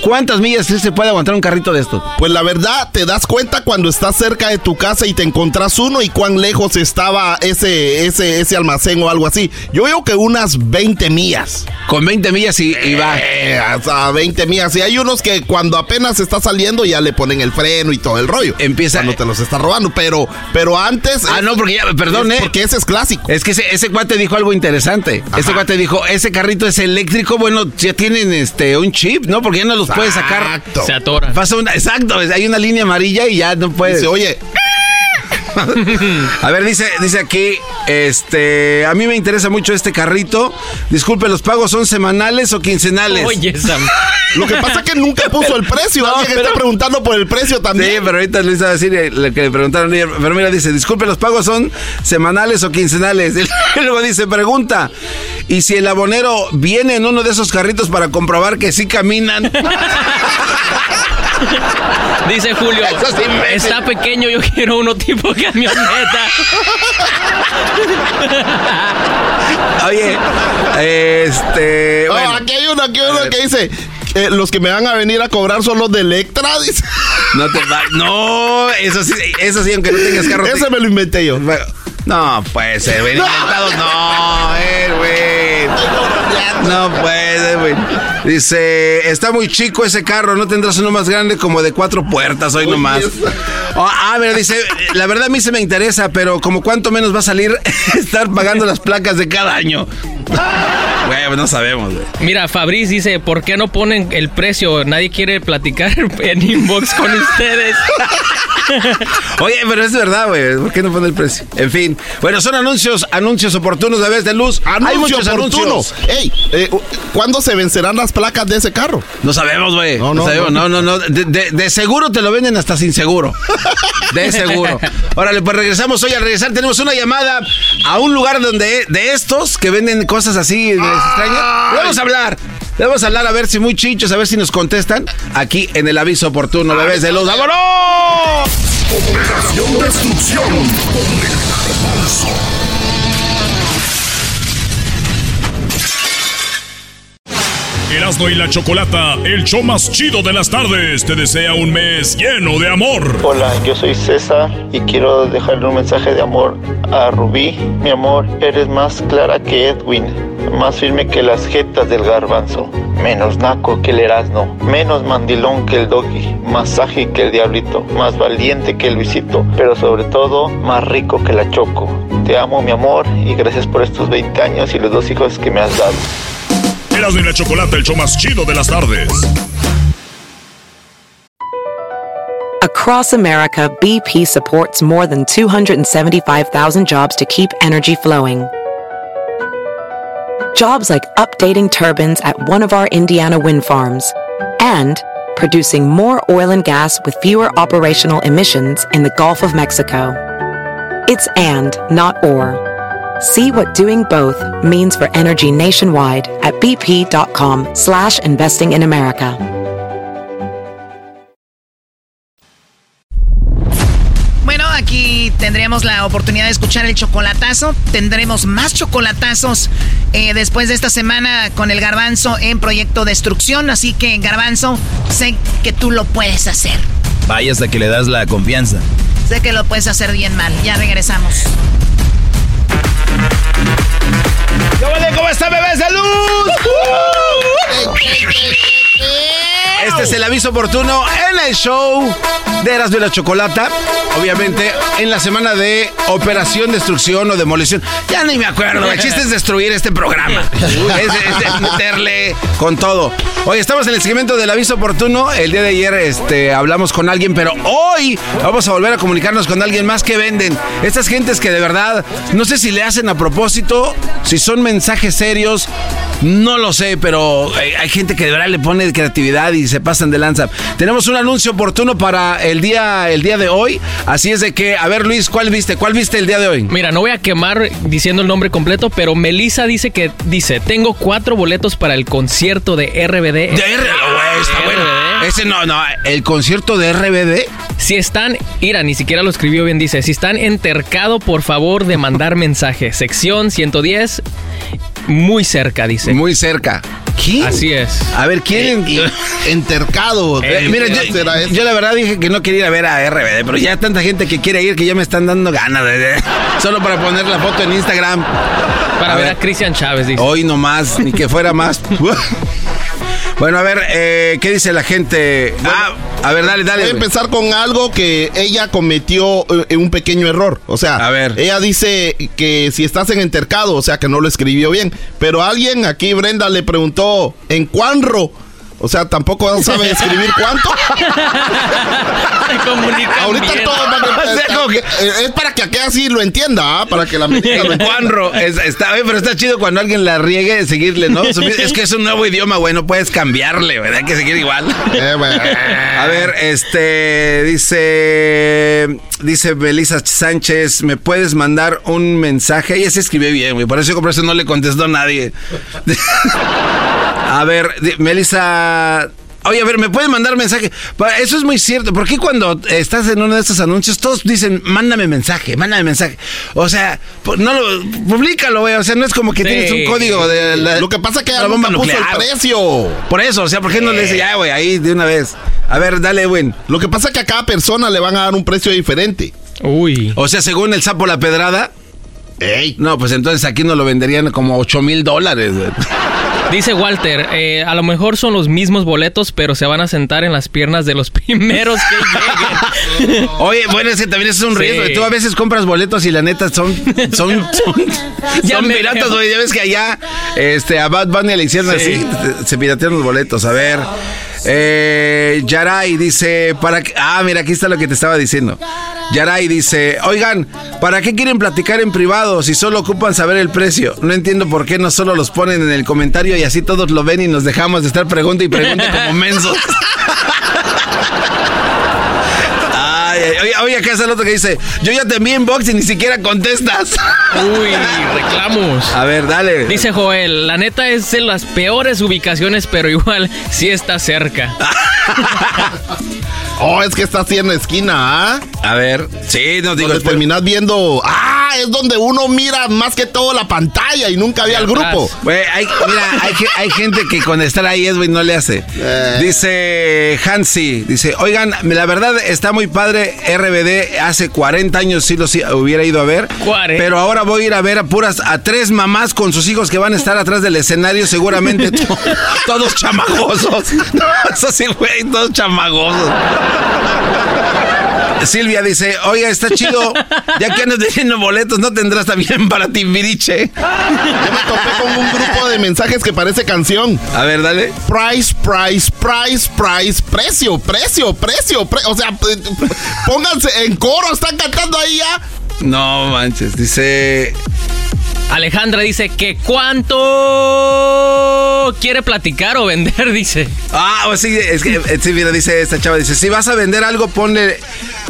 ¿Cuántas millas se puede aguantar un carrito de estos? Pues la verdad, te das cuenta cuando estás cerca de tu casa y te encontrás uno y cuán lejos estaba ese, ese, ese almacén o algo así. Yo veo que unas 20 millas. Con 20 millas y, y va. Eh, hasta 20 millas. Y hay unos que cuando apenas está saliendo ya le ponen el freno y todo el rollo. Empieza. Cuando te los está robando. Pero, pero antes. Ah, no, porque ya, perdón, es ¿eh? Porque ese es clásico. Es que ese, ese cuate dijo algo interesante. Ese cuate dijo, ese carrito es eléctrico, bueno, ya tienen este un chip, ¿no? Porque ya no los puedes sacar. Exacto. Se atoran. Pasa una, exacto, hay una línea amarilla y ya no puedes. Dice, oye, A ver, dice, dice aquí, este, a mí me interesa mucho este carrito. Disculpe, ¿los pagos son semanales o quincenales? Oye, Sam. lo que pasa es que nunca puso el precio. No, Alguien pero- está preguntando por el precio Sí, también. pero ahorita Luis a decir lo que le preguntaron. Pero mira, dice, disculpe, ¿los pagos son semanales o quincenales? Y luego dice, pregunta, ¿y si el abonero viene en uno de esos carritos para comprobar que sí caminan? Dice Julio, imbécil. está pequeño, yo quiero uno tipo camioneta. Oye, este... No, bueno. aquí hay uno, aquí hay uno que dice. eh, los que me van a venir a cobrar son los de Electra, dice. No te va. No, eso sí, eso sí, aunque no tengas carro. Ese me lo inventé yo. No puede ser, güey. Inventado, no, eh, güey. No puede, güey. Dice, está muy chico ese carro, no tendrás uno más grande como de cuatro puertas hoy nomás. Oh, ah, mira, dice, la verdad a mí se me interesa, pero como cuánto menos va a salir estar pagando las placas de cada año. Güey, pues no sabemos, güey. Mira, Fabriz dice, ¿por qué no ponen el precio? Nadie quiere platicar en inbox con ustedes. Oye, pero es verdad, güey. ¿Por qué no pone el precio? En fin. Bueno, son anuncios, anuncios oportunos de vez de luz. Hay Anuncio muchos oportuno. anuncios. Ey, eh, ¿cuándo se vencerán las placas de ese carro? No sabemos, güey. No, No, no, sabemos. No, no. no. De, de- de seguro te lo venden hasta sin seguro. De seguro. Órale, pues regresamos hoy. Al regresar tenemos una llamada a un lugar donde de estos que venden cosas así extrañas. Vamos a hablar. Le vamos a hablar a ver si muy chichos, a ver si nos contestan aquí en el aviso oportuno. Bebés de luz. ¡Vámonos! Operación Destrucción. con el Erasmo y la Chocolata, el show más chido de las tardes, te desea un mes lleno de amor. Hola, yo soy César y quiero dejarle un mensaje de amor a Rubí. Mi amor, eres más clara que Edwin, más firme que las jetas del garbanzo, menos naco que el Erasmo, menos mandilón que el Doggy, más ágil que el Diablito, más valiente que el Luisito, pero sobre todo más rico que la Choco. Te amo, mi amor, y gracias por estos 20 años y los dos hijos que me has dado. Erasmo y la Chocolata, el show más chido de las tardes. Across America, BP supports more than 275,000 jobs to keep energy flowing. Jobs like updating turbines at one of our Indiana wind farms and producing more oil and gas with fewer operational emissions in the Gulf of Mexico. It's and, not or. See what doing both means for energy nationwide at bp.com slash investing in America. Bueno, aquí tendremos la oportunidad de escuchar el chocolatazo. Tendremos más chocolatazos eh, después de esta semana con el garbanzo en Proyecto Destrucción. Así que, garbanzo, sé que tú lo puedes hacer. Vaya hasta que le das la confianza. Sé que lo puedes hacer bien mal. Ya regresamos. ¿Cómo está, bebés de luz? Este es el aviso oportuno en el show de Erasmo y la Chocolata. Obviamente, en la semana de Operación Destrucción o Demolición. Ya ni me acuerdo. El chiste es destruir este programa. Es, es meterle con todo. Hoy estamos en el segmento del aviso oportuno. El día de ayer este, hablamos con alguien, pero hoy vamos a volver a comunicarnos con alguien más que venden. Estas gentes que de verdad, no sé si le hacen a propósito, si son mensajes serios, no lo sé, pero hay, hay gente que de verdad le pone creatividad y se pasan de lanza. Tenemos un anuncio oportuno para el día, el día de hoy. Así es de que, a ver Luis, ¿cuál viste? ¿Cuál viste el día de hoy? Mira, no voy a quemar diciendo el nombre completo, pero Melissa dice que dice, tengo cuatro boletos para el concierto de RBD. De R, güey, está bueno. Ese no, no, el concierto de RBD. Si están, Ira, ni siquiera lo escribió bien, dice, si están entercado, por favor de mandar mensaje. Sección 110, muy cerca, dice. Muy cerca. ¿Qué? Así es. A ver, ¿quién? entercado. Eh, mira, yo, yo la verdad dije que no quería ir a ver a RBD, pero ya tanta gente que quiere ir que ya me están dando ganas de, solo para poner la foto en Instagram. Para ver a Cristian Chávez, dice. Hoy nomás, ni que fuera más. Bueno, a ver, eh, ¿qué dice la gente? ah, a ver, dale, dale. Voy a empezar con algo que ella cometió eh, un pequeño error. O sea, A ver. ella dice que si estás en entercado, o sea, que no lo escribió bien. Pero alguien aquí, Brenda, le preguntó, ¿en cuánro? O sea, tampoco sabe escribir cuánto. Se comunican Ahorita bien. todo O sea, Eh, es para que aquella sí lo entienda, ¿ah? para que la americana lo entienda. Juanro, es- está, pero está chido cuando alguien la riegue de seguirle, ¿no? Es que es un nuevo idioma, güey, no puedes cambiarle, ¿verdad? Hay que seguir igual. Eh, bueno. A ver, este, dice, dice Belisa Sánchez, ¿me puedes mandar un mensaje? Ella se escribió bien, güey, por eso, por eso no le contestó a nadie. A ver, di- Melissa... Oye, a ver, ¿me pueden mandar mensaje? Eso es muy cierto. ¿Por qué cuando estás en uno de estos anuncios todos dicen, mándame mensaje, mándame mensaje? O sea, no lo, públicalo, güey. O sea, no es como que Sí. tienes un código de la, Lo que pasa es que la bomba nunca puso nuclear. el precio. Por eso, o sea, ¿por qué no le dice ya, güey, ahí de una vez? A ver, dale, güey. Lo que pasa es que a cada persona le van a dar un precio diferente. Uy. O sea, según el sapo la pedrada. Ey. No, pues entonces aquí nos lo venderían como 8 mil dólares. Dice Walter, eh, a lo mejor son los mismos boletos, pero se van a sentar en las piernas de los primeros que lleguen. Oye, bueno, es que también eso es un Sí. riesgo. Tú a veces compras boletos y la neta son son son, Ya son piratas, güey. Ya ves que allá este a Bad Bunny le hicieron Sí. así, se piratearon los boletos. A ver. Eh, Yaray dice, para qué- ah, mira, aquí está lo que te estaba diciendo. Yaray dice, oigan, ¿para qué quieren platicar en privado si solo ocupan saber el precio? No entiendo por qué no solo los ponen en el comentario y así todos lo ven y nos dejamos de estar pregunta y pregunta como mensos. Ay, acá está el otro que dice, yo ya te envié inbox y ni siquiera contestas. Uy, reclamos. A ver, dale. Dice Joel, la neta es en las peores ubicaciones, pero igual sí está cerca. Oh, es que está así en la esquina, ¿ah? A ver, sí, no digo, Donde terminas viendo. Ah, es donde uno mira más que todo la pantalla y nunca ve al grupo. Güey, hay, mira, hay, ge- hay gente que con estar ahí es, güey, no le hace. Eh. Dice Hansi, dice, oigan, la verdad está muy padre RBD, hace 40 años sí los i- hubiera ido a ver, 40. pero ahora voy a ir a ver a puras, a tres mamás con sus hijos que van a estar atrás del escenario, seguramente to- todos chamagosos. No, eso sí, güey, todos chamagosos. Silvia dice, oiga, está chido, ya que andas vendiendo boletos, ¿no tendrás también para Timbiriche? Yo me topé con un grupo de mensajes que parece canción. A ver, dale. Price, price, price, price, precio, precio, precio, pre- o sea, p- pónganse en coro, están cantando ahí ya. No manches, dice. Alejandra dice que cuánto quiere platicar o vender, dice. Ah, o sí, es que eh, sí, mira, dice esta chava, dice, si vas a vender algo, ponle.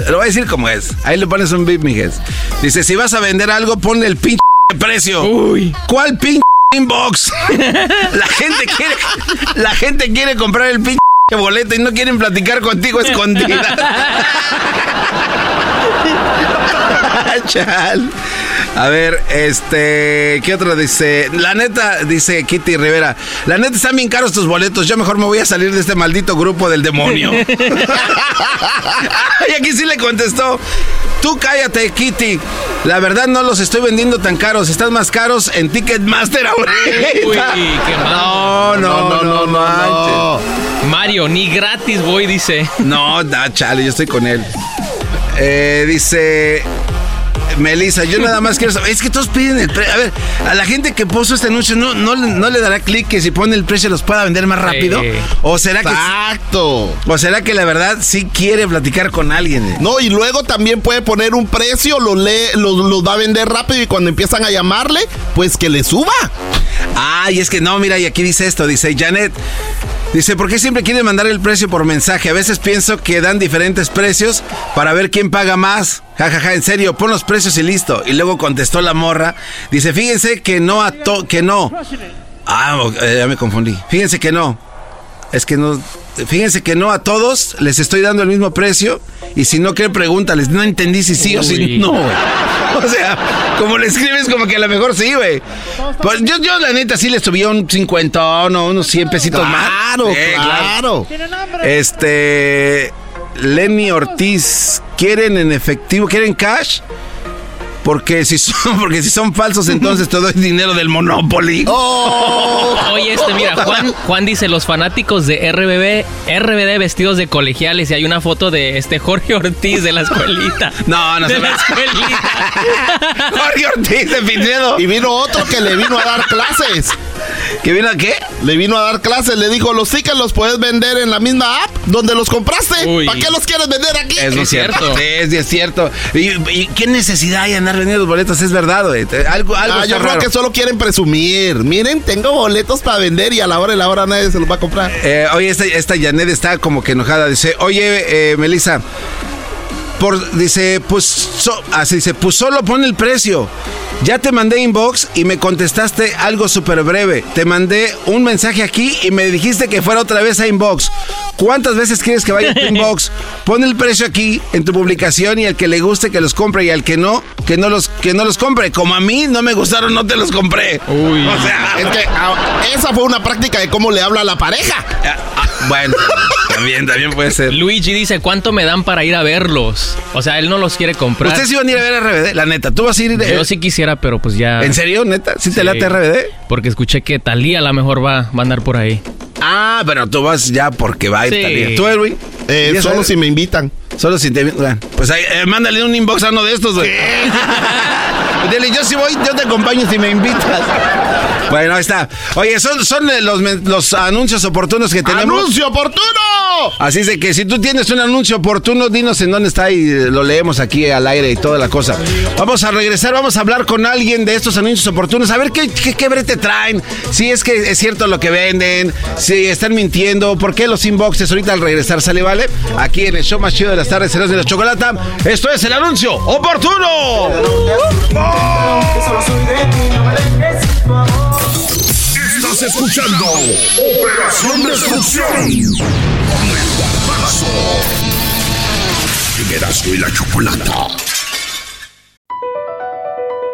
Lo voy a decir como es. Ahí le pones un beat, mijes. Dice, si vas a vender algo, ponle el pinche precio. Uy. ¿Cuál pinche inbox? la gente quiere. La gente quiere comprar el pinche boleto y no quieren platicar contigo escondida. Chal. A ver, este, ¿qué otro dice? La neta, dice Kitty Rivera, la neta están bien caros tus boletos, yo mejor me voy a salir de este maldito grupo del demonio. y aquí sí le contestó, tú cállate Kitty, la verdad no los estoy vendiendo tan caros, están más caros en Ticketmaster ahorita. Uy, qué mal. No, no, no, no, no, Mario, ni gratis voy, dice. No, da, chale, yo estoy con él. Eh, dice Melissa, yo nada más quiero saber. Es que todos piden el precio. A ver, a la gente que puso este anuncio, ¿no, no, le- no le dará clic que si pone el precio los pueda vender más rápido? ¿O será que.? Exacto. ¿O será que la verdad sí quiere platicar con alguien? eh? No, y luego también puede poner un precio, lo lee, los los va a vender rápido y cuando empiezan a llamarle, pues que le suba. Ah, y es que no, mira, y aquí dice esto, dice Janet. Dice, ¿por qué siempre quieren mandar el precio por mensaje? A veces pienso que dan diferentes precios para ver quién paga más. Ja, ja, ja, en serio, pon los precios y listo. Y luego contestó la morra. Dice, fíjense que no a to que no. Ah, ya me confundí. Fíjense que no. Es que no. Fíjense que no a todos les estoy dando el mismo precio. Y si no, ¿qué pregúntales? No entendí si sí o si no, güey. O sea, como le escribes, como que a lo mejor sí, güey. Pues yo, yo, la neta, sí le subí un 50 no, unos 100 pesitos más. Claro, Eh, claro. Este. Lenny Ortiz, ¿quieren en efectivo? ¿Quieren cash? Porque si son, porque si son falsos, entonces te doy dinero del Monopoly. Oye, este, mira, Juan, Juan dice, los fanáticos de RBB, RBD vestidos de colegiales y hay una foto de este Jorge Ortiz de la escuelita. No, no de se la ve. escuelita. Jorge Ortiz de Pinedo. Y vino otro que le vino a dar clases. ¿Que vino a qué? Le vino a dar clases, le dijo, los tickets los puedes vender en la misma app donde los compraste. Uy. ¿Para qué los quieres vender aquí? Es, Es cierto. cierto. Es, es cierto. ¿Y, y qué necesidad hay de andar vendiendo boletos? Es verdad, güey. Algo, algo Ah, yo creo que solo quieren presumir. Miren, tengo boletos para vender y a la hora y la hora nadie se los va a comprar. Eh, oye, esta, esta Janet está como que enojada. Dice, oye, eh, Melissa, por, dice, pues, so- así dice, pues solo pon el precio. Ya te mandé inbox y me contestaste algo súper breve. Te mandé un mensaje aquí y me dijiste que fuera otra vez a inbox. ¿Cuántas veces quieres que vaya a tu inbox? Pon el precio aquí en tu publicación y al que le guste que los compre y al que no, que no los, que no los compre. Como a mí no me gustaron, no te los compré. Uy. O sea, Es que ah, esa fue una práctica de cómo le habla a la pareja. ah, ah, bueno, también, también puede ser. Luigi dice, ¿cuánto me dan para ir a verlos? O sea, él no los quiere comprar. Ustedes iban a ir a ver RBD, la neta. ¿Tú vas a ir? eh, Yo sí quisiera, pero pues ya... ¿En serio, neta? ¿Sí te Sí. late RBD? Porque escuché que Talía a lo mejor va, va a andar por ahí. Ah, pero tú vas ya porque va a ir Sí. Talía. ¿Tú, Erwin? Eh, ¿Ya solo si me invitan. Solo si te... bueno, Pues ahí, eh, mándale un inbox a uno de estos, güey. Dile, yo si voy, yo te acompaño si me invitas. Bueno, ahí está. Oye, son, son eh, los, anuncios oportunos que tenemos. ¡Anuncio oportuno! Así es de que si tú tienes un anuncio oportuno, dinos en dónde está y eh, lo leemos aquí al aire y toda la cosa. Vamos a regresar, vamos a hablar con alguien de estos anuncios oportunos, a ver qué, qué, qué brete traen, si es que es cierto lo que venden, si están mintiendo, por qué los inboxes ahorita al regresar sale, ¿vale? Aquí en el show más chido de las tardes, serás de la chocolata. Esto es el anuncio oportuno. Estás escuchando Operación Destrucción con el. Erasmo y la Chocolata.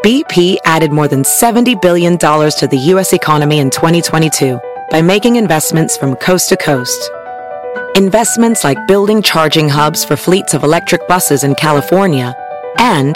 BP added more than $70 billion to the U.S. economy in 2022 by making investments from coast to coast. Investments like building charging hubs for fleets of electric buses in California and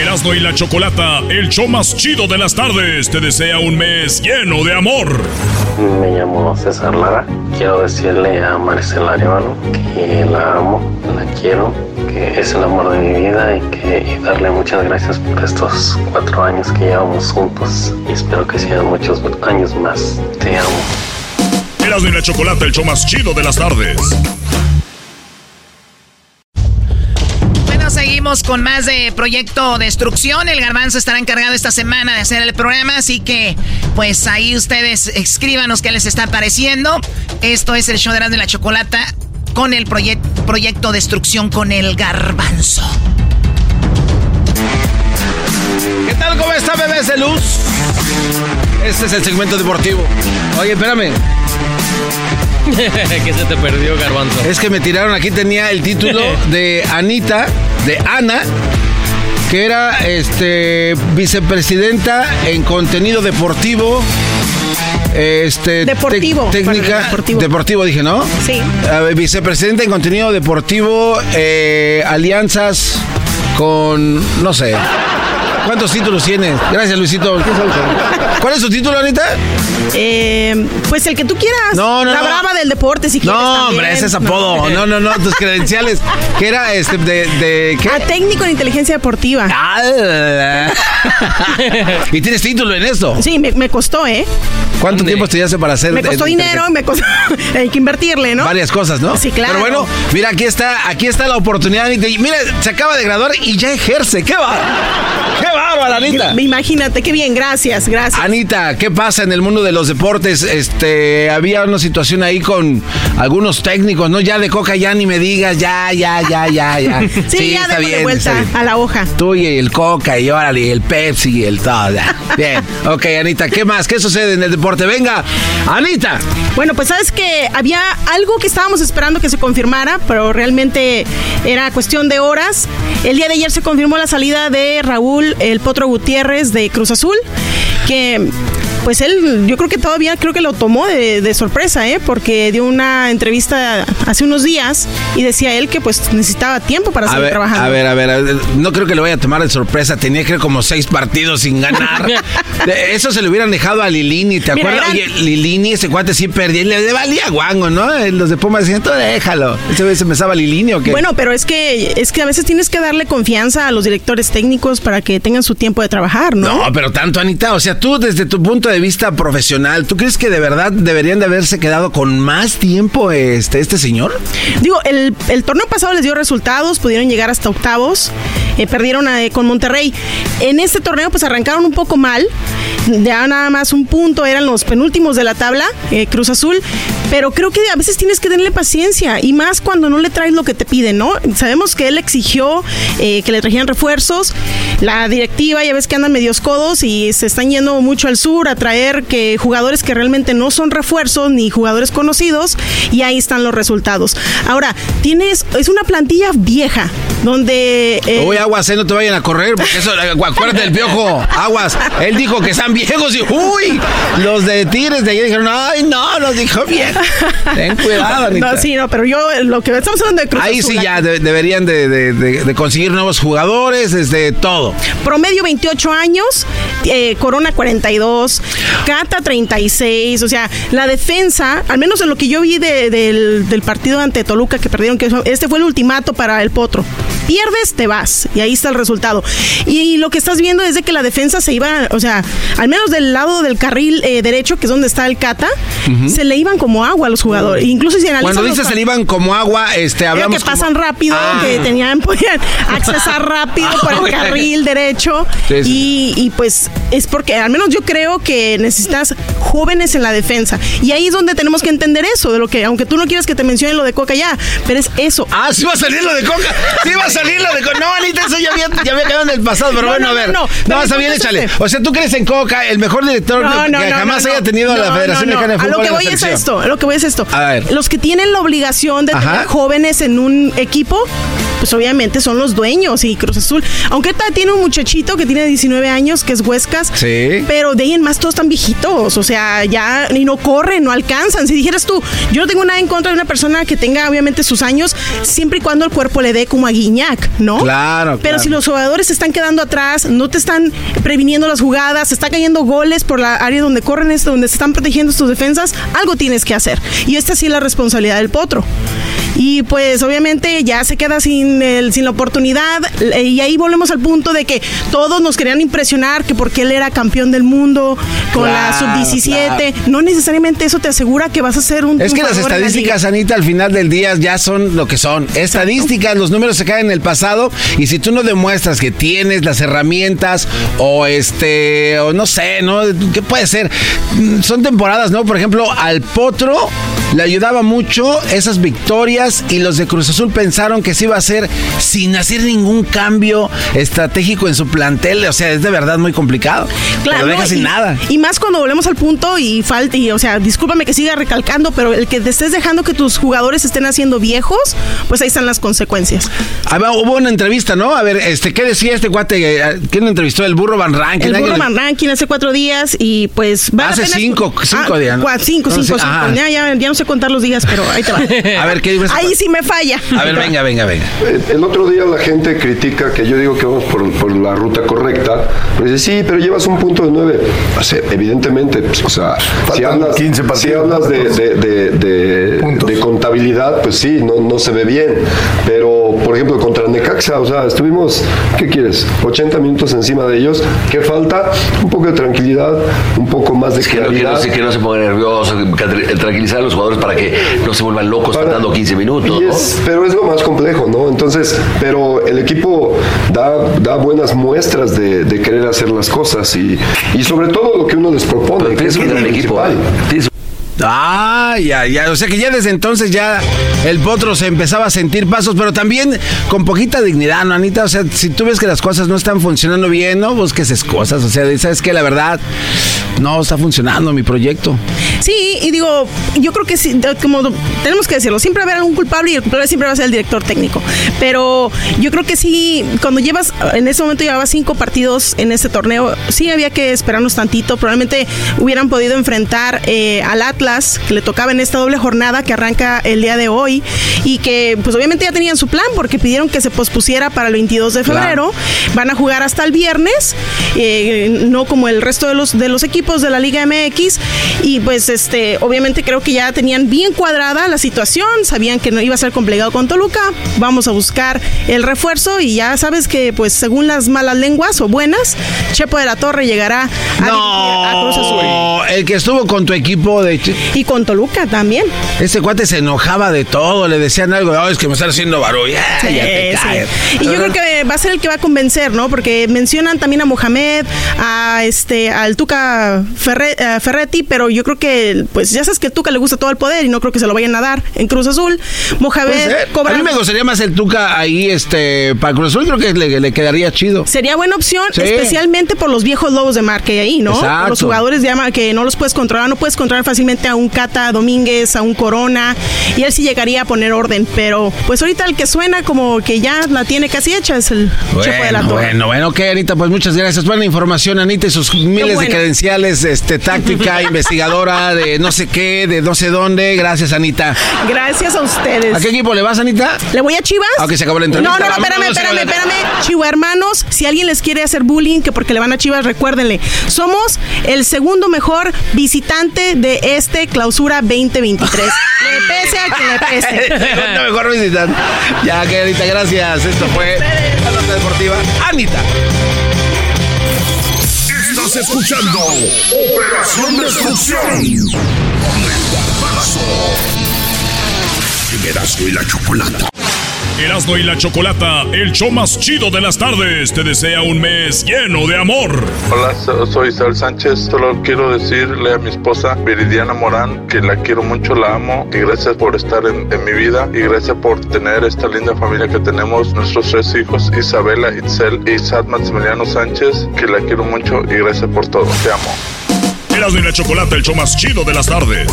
Erasmo y la Chocolata, el show más chido de las tardes, te desea un mes lleno de amor. Me llamo César Lara. Quiero decirle a Maricela Arevalo que la amo, la quiero, que es el amor de mi vida y que y darle muchas gracias por estos cuatro años que llevamos juntos y espero que sean muchos años más. Te amo. Erasmo y la Chocolata, el show más chido de las tardes. Seguimos con más de Proyecto Destrucción. El Garbanzo estará encargado esta semana de hacer el programa, así que pues ahí ustedes escríbanos qué les está pareciendo. Esto es el show de Erasmo y la Chocolata con el proye- Proyecto Destrucción con el Garbanzo. ¿Qué tal? ¿Cómo está, bebés de luz? Este es el segmento deportivo. Oye, espérame. que se te perdió, Garbanzo. Es que me tiraron aquí, tenía el título de Anita, de Ana, que era este vicepresidenta en contenido deportivo. Este, Deportivo, técnica deportivo. deportivo. dije, ¿no? Sí. Vicepresidenta en contenido deportivo, eh, alianzas con, no sé. ¿Cuántos títulos tiene? Gracias, Luisito. ¿Cuál es su título, Anita? Eh, pues el que tú quieras. No, no, La no. brava del deporte, si quieres. No, también. hombre, ese es apodo. No, no, no, tus credenciales. ¿Qué era este de, de qué? Ah, técnico en inteligencia deportiva. Ah, ¿Y tienes título en esto? Sí, me, me costó, ¿eh? ¿Cuánto tiempo estudiaste para hacer? Me costó eh, dinero me costó. hay que invertirle, ¿no? Varias cosas, ¿no? Sí, claro. Pero bueno, mira, aquí está, aquí está la oportunidad. Te- mira, se acaba de graduar y ya ejerce. ¡Qué bárbaro! ¡Qué la Anita. Imagínate, qué bien, gracias, gracias. Anita, ¿qué pasa en el mundo de los deportes? Este, había una situación ahí con algunos técnicos, ¿no? Ya de coca ya ni me digas, ya, ya, ya, ya, ya. Sí, ya está bien, vuelta está bien. a la hoja. Tú y el coca y órale, y el Pepsi y el todo. Bien, ok, Anita, ¿qué más? ¿Qué sucede en el deporte? Venga, Anita. Bueno, pues sabes que había algo que estábamos esperando que se confirmara, pero realmente era cuestión de horas. El día de ayer se confirmó la salida de Raúl El Potro Gutiérrez de Cruz Azul, que pues él, yo creo que todavía creo que lo tomó de, de sorpresa, ¿eh? porque dio una entrevista hace unos días y decía él que pues necesitaba tiempo para A seguir ver, trabajando. a ver, a ver, a ver, no creo que le vaya a tomar de sorpresa. Tenía creo como seis partidos sin ganar. De- Eso se le hubieran dejado a Lilini, ¿te Mira, acuerdas? eran- Oye, Lilini, ese cuate sí perdía le, le valía guango, ¿no? Los de Pumas decían, tú déjalo. ¿Ese vez se me estaba Lilini o qué? Bueno, pero es que es que a veces tienes que darle confianza a los directores técnicos para que tengan su tiempo de trabajar, ¿no? No, pero tanto, Anita. O sea, tú, desde tu punto de vista profesional, ¿tú crees que de verdad deberían de haberse quedado con más tiempo este, este señor? Digo, el, el torneo pasado les dio resultados, pudieron llegar hasta octavos, eh, perdieron eh, con Monterrey. En este torneo pues arrancaron un poco mal, ya nada más un punto, eran los penúltimos de la tabla, eh, Cruz Azul, pero creo que a veces tienes que tenerle paciencia y más cuando no le traes lo que te piden, ¿no? Sabemos que él exigió que le trajeran refuerzos, la directiva ya ves que andan medios codos y se están yendo mucho al sur a traer que jugadores que realmente no son refuerzos ni jugadores conocidos y ahí están los resultados. Ahora, tienes, es una plantilla vieja donde... eh, Uy, aguas, eh, no te vayan a correr, porque eso, eh, acuérdate del piojo, aguas. Él dijo que están viejos y, uy, los de Tigres de ayer dijeron, ay, no, los dijo bien. Ten cuidado, Anita. No, sí, no, pero yo lo que estamos hablando de Cruz Ahí Azul, sí ya de- deberían de, de- de- de conseguir nuevos jugadores, desde todo. Promedio 28 años, eh, Corona 42, Cata 36, o sea, la defensa, al menos en lo que yo vi de- del, del partido ante Toluca que perdieron, que este fue el ultimato para el Potro. Pierdes, te vas, y ahí está el resultado. Y, lo que estás viendo es de que la defensa se iba, o sea, al menos del lado del carril eh, derecho, que es donde está el Cata, se le iban como agua a los jugadores. Incluso si analizan Cuando dices se le iban como agua, este, hablamos que pasan como- rápido, Ah. que tenían, podían accesar rápido por el carril derecho. Sí, sí. Y, y, pues es porque, al menos yo creo que necesitas jóvenes en la defensa. Y ahí es donde tenemos que entender eso, de lo que, aunque tú no quieras que te mencione lo de Coca ya, pero es eso. Ah, sí va a salir lo de Coca. Sí va a salir lo de Coca. No, Anita, eso ya había, ya había quedado en el pasado, pero No, bueno, no, a ver. no, No, no. Está bien, échale. este. O sea, tú crees en Coca, el mejor director que jamás haya tenido la No, Federación. Mexicana de A Fútbol. lo que la voy es esto, a lo que voy es esto. A ver. Los que tienen la obligación de Ajá. tener jóvenes en un equipo, pues obviamente son los dueños y Cruz Azul. Aunque tiene un muchachito que tiene 19 años, que es Huescas. Sí. Pero de ahí en más todos están viejitos. O sea, ya ni no corren, no alcanzan. Si dijeras tú, yo no tengo nada en contra de una persona que tenga obviamente sus años, siempre y cuando el cuerpo le dé como a Guiñac, ¿no? Claro, Pero claro. si los jugadores se están quedando atrás, no te están previniendo las jugadas, se están cayendo goles por la área donde corren esto, donde se están protegiendo tus defensas, algo tienes que hacer. Y esta sí es la responsabilidad del potro. Y pues obviamente ya se queda sin, el, sin la oportunidad eh, y ahí volvemos al punto de que todos nos querían impresionar que porque él era campeón del mundo con la Claro, sub-17, no necesariamente eso te asegura que vas a ser un... Es que las la estadísticas. Anita, al final del día ya son lo que son. Estadísticas, los números se caen en el pasado y si tú no demuestras que tienes las herramientas o este, o no sé, ¿no? ¿Qué puede ser? Mm, Son temporadas, ¿no? Por ejemplo, al Potro le ayudaba mucho esas victorias y los de Cruz Azul pensaron que se iba a hacer sin hacer ningún cambio estratégico en su plantel. O sea, es de verdad muy complicado. Claro, Lo deja sin y, nada. Y más cuando volvemos al punto y falta, y, o sea, discúlpame que siga recalcando, pero el que te estés dejando que tus jugadores estén haciendo viejos, pues ahí están las consecuencias. Ah, va, hubo una entrevista, ¿no? A ver, este, ¿qué decía este cuate? Eh, ¿Quién entrevistó? El burro Van Rankin. El burro Van Ranking hace cuatro días y pues vale Hace cinco- cinco Ah, días, Cinco, No, cinco, cinco. Ya, ya, ya no sé contar los días, pero ahí te va. A ver, ¿qué ibas Ahí sí me falla. A ver, venga, venga, venga. Eh, El otro día la gente critica que yo digo que vamos por, por la ruta correcta. Pero dice, sí, pero llevas un punto de nueve. O sea, evidentemente, pues, o sea, si hablas, si hablas de, de- de- de- de contabilidad, pues sí, no, no se ve bien. Pero, por ejemplo, contra Necaxa, o sea, estuvimos, ¿qué quieres? 80 minutos encima de ellos. ¿Qué falta? Un poco de tranquilidad, un poco más de Es que no, que, claridad. no, se- que no se pongan nerviosos, tra- tranquilizar a los jugadores para que no se vuelvan locos faltando 15 minutos. Es- pero es lo más complejo, ¿no? Entonces, pero el equipo da, da buenas muestras de, de querer hacer las cosas y, y sobre todo lo que uno les propone. que es un lo gran equipo, principal. ¿eh? Tienes Ah, ya, ya. O sea que ya desde entonces ya el potro se empezaba a sentir pasos, pero también con poquita dignidad, ¿no, Anita? O sea, si tú ves que las cosas no están funcionando bien, no busques excusas. O sea, sabes que la verdad no está funcionando mi proyecto. Sí, y digo, yo creo que sí, como tenemos que decirlo, siempre va a haber algún culpable y el culpable siempre va a ser el director técnico. Pero yo creo que sí, cuando llevas, en ese momento llevaba cinco partidos en este torneo, sí había que esperarnos tantito. Probablemente hubieran podido enfrentar eh, al Atlas, que le tocaba en esta doble jornada que arranca el día de hoy, y que pues obviamente ya tenían su plan porque pidieron que se pospusiera para el 22 de Claro. febrero. Van a jugar hasta el viernes, eh, no como el resto de los, de los equipos de la Liga MX. Y pues este, obviamente creo que ya tenían bien cuadrada la situación, sabían que no iba a ser complicado con Toluca. Vamos a buscar el refuerzo y ya sabes que pues según las malas lenguas o buenas, Chepo de la Torre llegará a, dirigir a Cruz Azul. El que estuvo con tu equipo de... Y con Toluca también. Ese cuate se enojaba de todo, le decían algo, "Oh, es que me están haciendo barullo. Sí, ya te sí. calles". Y yo creo que va a ser el que va a convencer, ¿no? Porque mencionan también a Mohamed, a este, al Tuca Ferre- eh, Ferretti, pero yo creo que, pues ya sabes que el Tuca le gusta todo el poder y no creo que se lo vayan a dar en Cruz Azul. Mohamed cobra. A mí me gustaría más el Tuca ahí, este, para Cruz Azul creo que le, le quedaría chido. Sería buena opción, Sí. especialmente por los viejos lobos de mar que hay ahí, ¿no? Por los jugadores de ama que no los puedes controlar, no puedes controlar fácilmente a un Cata Domínguez, a un Corona, y él sí llegaría a poner orden, pero pues ahorita el que suena como que ya la tiene casi hecha es el Chepo de la Bueno, Torre. bueno, bueno, ok, Anita, pues muchas gracias. Buena información, Anita, y sus miles de bueno. credenciales, este, táctica, investigadora, de no sé qué, de no sé dónde. Gracias, Anita. Gracias a ustedes. ¿A qué equipo le vas, Anita? ¿Le voy a Chivas? Ah, ok, se acabó la No, entrevista. no, no, Vámonos, espérame, espérame, espérame. Chivo hermanos, si alguien les quiere hacer bullying, que porque le van a Chivas, recuérdenle, somos el segundo mejor visitante de este clausura 2023. le pese a que le pese. Mejor visitante. Ya, que Anita, gracias. Esto fue la nota deportiva. Anita. Estás escuchando Operación Destrucción con el garbanzo. Erasmo y la Chocolata. Erasmo y la Chocolata, el show más chido de las tardes, te desea un mes lleno de amor. Hola, so- soy Isabel Sánchez. Solo quiero decirle a mi esposa Viridiana Morán que la quiero mucho, la amo y gracias por estar en, en mi vida y gracias por tener esta linda familia que tenemos, nuestros tres hijos, Isabela, Itzel y Sad Maximiliano Sánchez, que la quiero mucho y gracias por todo. Te amo. Erasmo y la Chocolata, el show más chido de las tardes.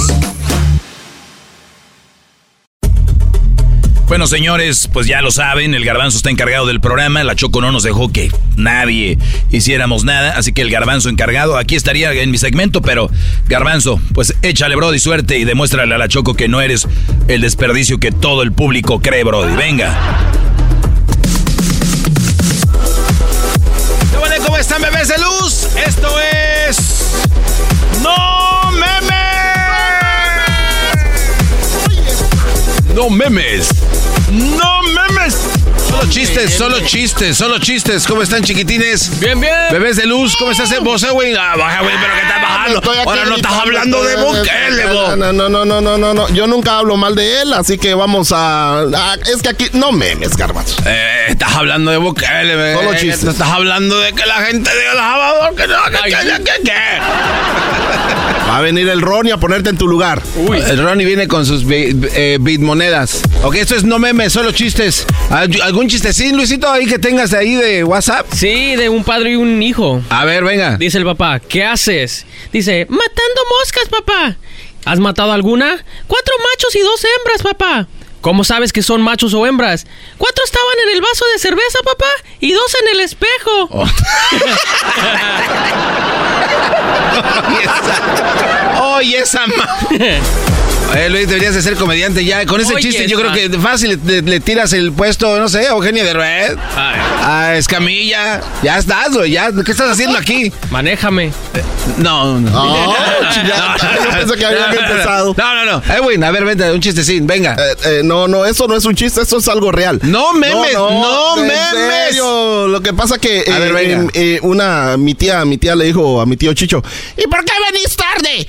Bueno, señores, pues ya lo saben, el garbanzo está encargado del programa, la Choco no nos dejó que nadie hiciéramos nada, así que el garbanzo encargado, aquí estaría en mi segmento, pero garbanzo, pues échale, Brody, suerte y demuéstrale a la Choco que no eres el desperdicio que todo el público cree, Brody. Venga. ¿Cómo están, bebés de luz? Esto es. ¡No memes! ¡No memes! ¡No memes! Solo chistes, solo chistes, solo chistes. ¿Cómo están, chiquitines? Bien, bien. Bebés de luz, ¿cómo estás en vos, eh, güey? Ah, baja, güey, pero que estás bajando. Estoy aquí Ahora no estás hablando de Bukele, no, bo. no, no, no, no, no, no, no. Yo nunca hablo mal de él, así que vamos a. a- es que aquí. No memes, garbanzo. Eh, estás hablando de Bukele, bebé. Solo chistes. Estás hablando de que la gente de El Salvador, que no, que, que, que, que, Va a venir el Ronnie a ponerte en tu lugar. Uy. El Ronnie viene con sus bi- eh, bitmonedas. Ok, esto es no memes, solo chistes. ¿Al- ¿Algún chistecín, Luisito, ahí que tengas de ahí de WhatsApp? Sí, de un padre y un hijo. A ver, venga. Dice el papá, ¿qué haces? Dice, matando moscas, papá. ¿Has matado alguna? Cuatro machos y dos hembras, papá. ¿Cómo sabes que son machos o hembras? Cuatro estaban en el vaso de cerveza, papá, y dos en el espejo. Oh. Oye, esa ma... Eh, Luis, deberías de ser comediante ya. Con ese Oye, chiste yo creo que fácil le, le tiras el puesto, no sé, a Eugenio de Red, a Escamilla. Ya estás, güey, ya. ¿Qué estás haciendo aquí? Manéjame. No, no. Oh. Yo pensé que habían empezado. No, no, no. Eh, güey, a ver, vente, un chistecín, venga. Eh, eh, no, no, eso no es un chiste, eso es algo real. No memes, no, en memes. serio. Lo que pasa que A ver, eh, venga. eh, una mi tía, mi tía le dijo a mi tío Chicho, ¿y por qué venís tarde?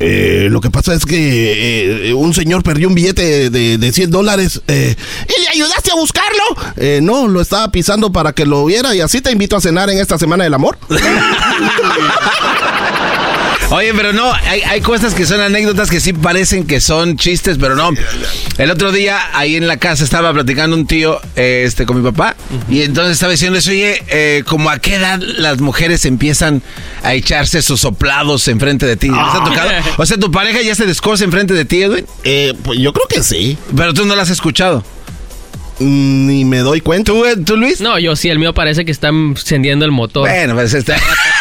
Eh, lo que pasa es que eh, un señor perdió un billete de, de 100 dólares. eh, ¿Y le ayudaste a buscarlo? Eh, no, lo estaba pisando para que lo viera y así te invito a cenar en esta semana del amor. Oye, pero no, hay, hay cosas que son anécdotas que sí parecen que son chistes, pero no. El otro día ahí en la casa estaba platicando un tío eh, este, con mi papá y entonces estaba diciendo eso, oye, eh, como a qué edad las mujeres empiezan a echarse sus soplados enfrente de ti. ¿Les ha tocado? O sea, ¿tu pareja ya se descosa enfrente de ti, Edwin? Eh, pues yo creo que sí. Pero tú no la has escuchado. Ni me doy cuenta. ¿Tú, ¿Tú, Luis? No, yo sí, el mío parece que está encendiendo el motor. Bueno, pues está.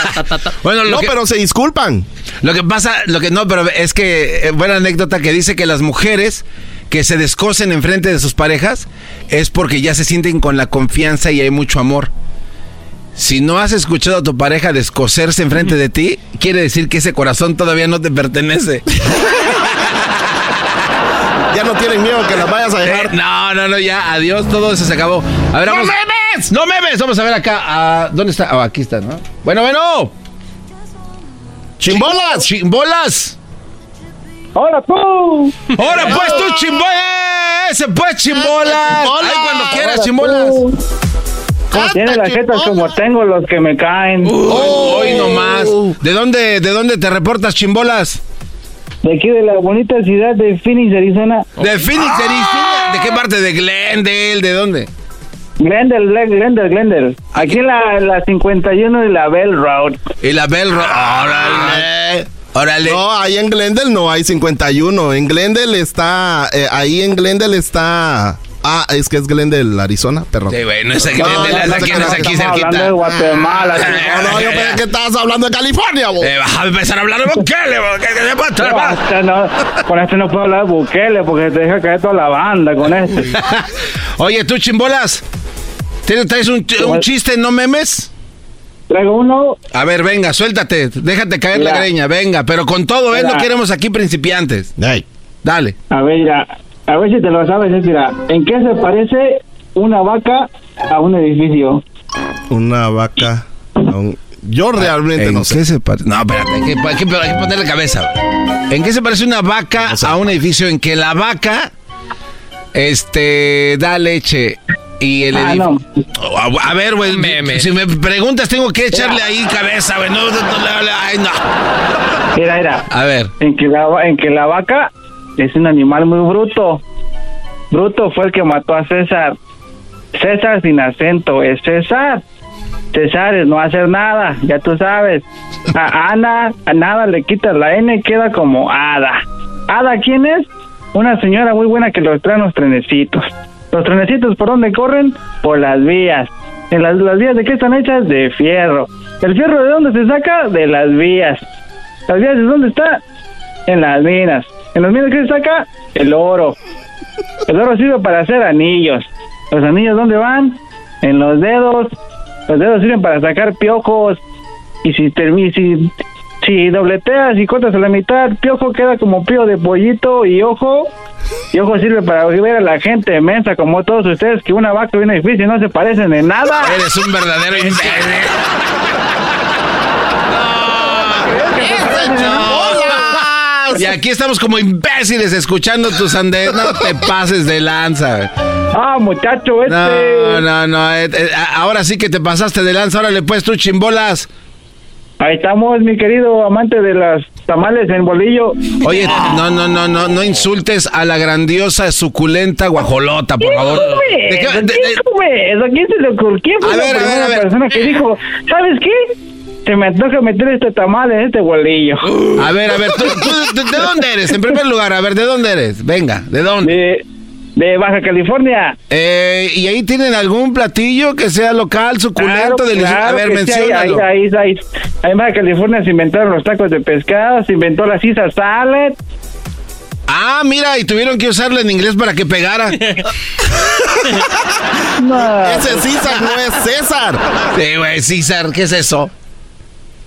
bueno, no, que- pero se disculpan. Lo que pasa, lo que no, pero es que, eh, buena anécdota que dice que las mujeres que se descosen enfrente de sus parejas es porque ya se sienten con la confianza y hay mucho amor. Si no has escuchado a tu pareja descoserse enfrente de ti, quiere decir que ese corazón todavía no te pertenece. No tienen miedo que las vayas a dejar. Eh, no, no, no, ya, adiós, todo eso se acabó. A ver, ¡No vamos. memes! ¡No memes! Vamos a ver acá. ah, ¿Dónde está? Ah, aquí está, ¿no? Bueno, bueno. ¡Chimbolas! ¡Chimbolas! ¡Hola tú! ¡Ahora pues tú, chimbolas! ¡Ese pues, chimbolas! ¡Ay, cuando quieras, Ahora chimbolas! tú. Tiene las jetas como tengo los que me caen. Hoy nomás. ¿De dónde, ¿De dónde te reportas, chimbolas? De aquí de la bonita ciudad de Phoenix, Arizona. ¿De Phoenix, Arizona? ¿De qué parte? ¿De Glendale? ¿De dónde? Glendale, Glen- Glendale, Glendale. Aquí en la, la 51 de la Bell Road. Y la Bell Road. Órale. Órale. No, ahí en Glendale no hay 51. En Glendale está. eh, ahí en Glendale está. Ah, es que es Glendale, Arizona, perdón. Sí, güey, no es aquí, No, es aquí, te no es creas, aquí estamos cerquita. hablando de Guatemala. No, no, yo pensé que estabas hablando de California, bo. Eh, vas a empezar a hablar de Bukele, No, trabar. este no, con este no puedo hablar de Bukele porque te deja caer toda la banda con este. Oye, tú, chimbolas. ¿tienes- ¿Traes un, un chiste, no memes? Traigo uno. A ver, venga, suéltate. Déjate caer la greña, venga. Pero con todo, ¿eh? No queremos aquí principiantes. Dale. A ver, mira, a ver si te lo sabes, es, mira, ¿en qué se parece una vaca a un edificio? Una vaca. a un- Yo realmente ¿En no sé. qué se parece? No, espérate, hay que, hay que- hay que ponerle cabeza. ¿En qué se parece una vaca a un edificio? En que la vaca este da leche y el Ah, edificio. A, a ver, güey, si me preguntas tengo que echarle ahí cabeza, güey. No, no, no, no, ay, no. Mira, mira. A ver. En que la, en que la vaca es un animal muy bruto. Bruto fue el que mató a César. César sin acento es César. César es no hacer nada, ya tú sabes. A Ana, a nada le quitas la N, queda como Ada. ¿Ada quién es? Una señora muy buena que los trae los trenecitos. Los trenecitos, ¿por dónde corren? Por las vías. ¿En las, las vías de qué están hechas? De fierro. ¿El fierro de dónde se saca? De las vías. ¿Las vías de dónde está? En las minas. ¿En las minas qué se saca? El oro. El oro sirve para hacer anillos. ¿Los anillos dónde van? En los dedos. Los dedos sirven para sacar piojos. Y si termi- si, si dobleteas y cortas a la mitad, piojo queda como pío de pollito y ojo. Y ojo sirve para ver a la gente mensa como todos ustedes que una vaca y un edificio no se parecen en nada. Eres un verdadero imbécil. Y aquí estamos como imbéciles escuchando tus andes. No te pases de lanza. Ah, muchacho, este. No, no, no. eh, eh, ahora sí que te pasaste de lanza. Órale, pues tú, chimbolas. Ahí estamos, mi querido amante de las tamales en bolillo. Oye, no, no, no, no, no insultes a la grandiosa, suculenta guajolota, por favor. ¿De qué- ¿Quién de-? ¿Quién se le ocurrió? ¿Quién fue A la ver, a ver, primera a ver. persona que dijo, ¿sabes qué? Se me antoja meter este tamal en este bolillo. A ver, a ver, ¿tú, tú de, de dónde eres? En primer lugar, a ver, ¿de dónde eres? Venga, ¿de dónde? De, de Baja California. Eh, ¿Y ahí tienen algún platillo que sea local, suculento, Claro, delicioso? a claro ver, que sí, ahí, menciónalo. ahí, ahí, ahí. En Baja California se inventaron los tacos de pescado, se inventó la Caesar salad. Ah, mira, y tuvieron que usarlo en inglés para que pegara. Ese César no es César. Sí, güey, César, ¿qué es eso?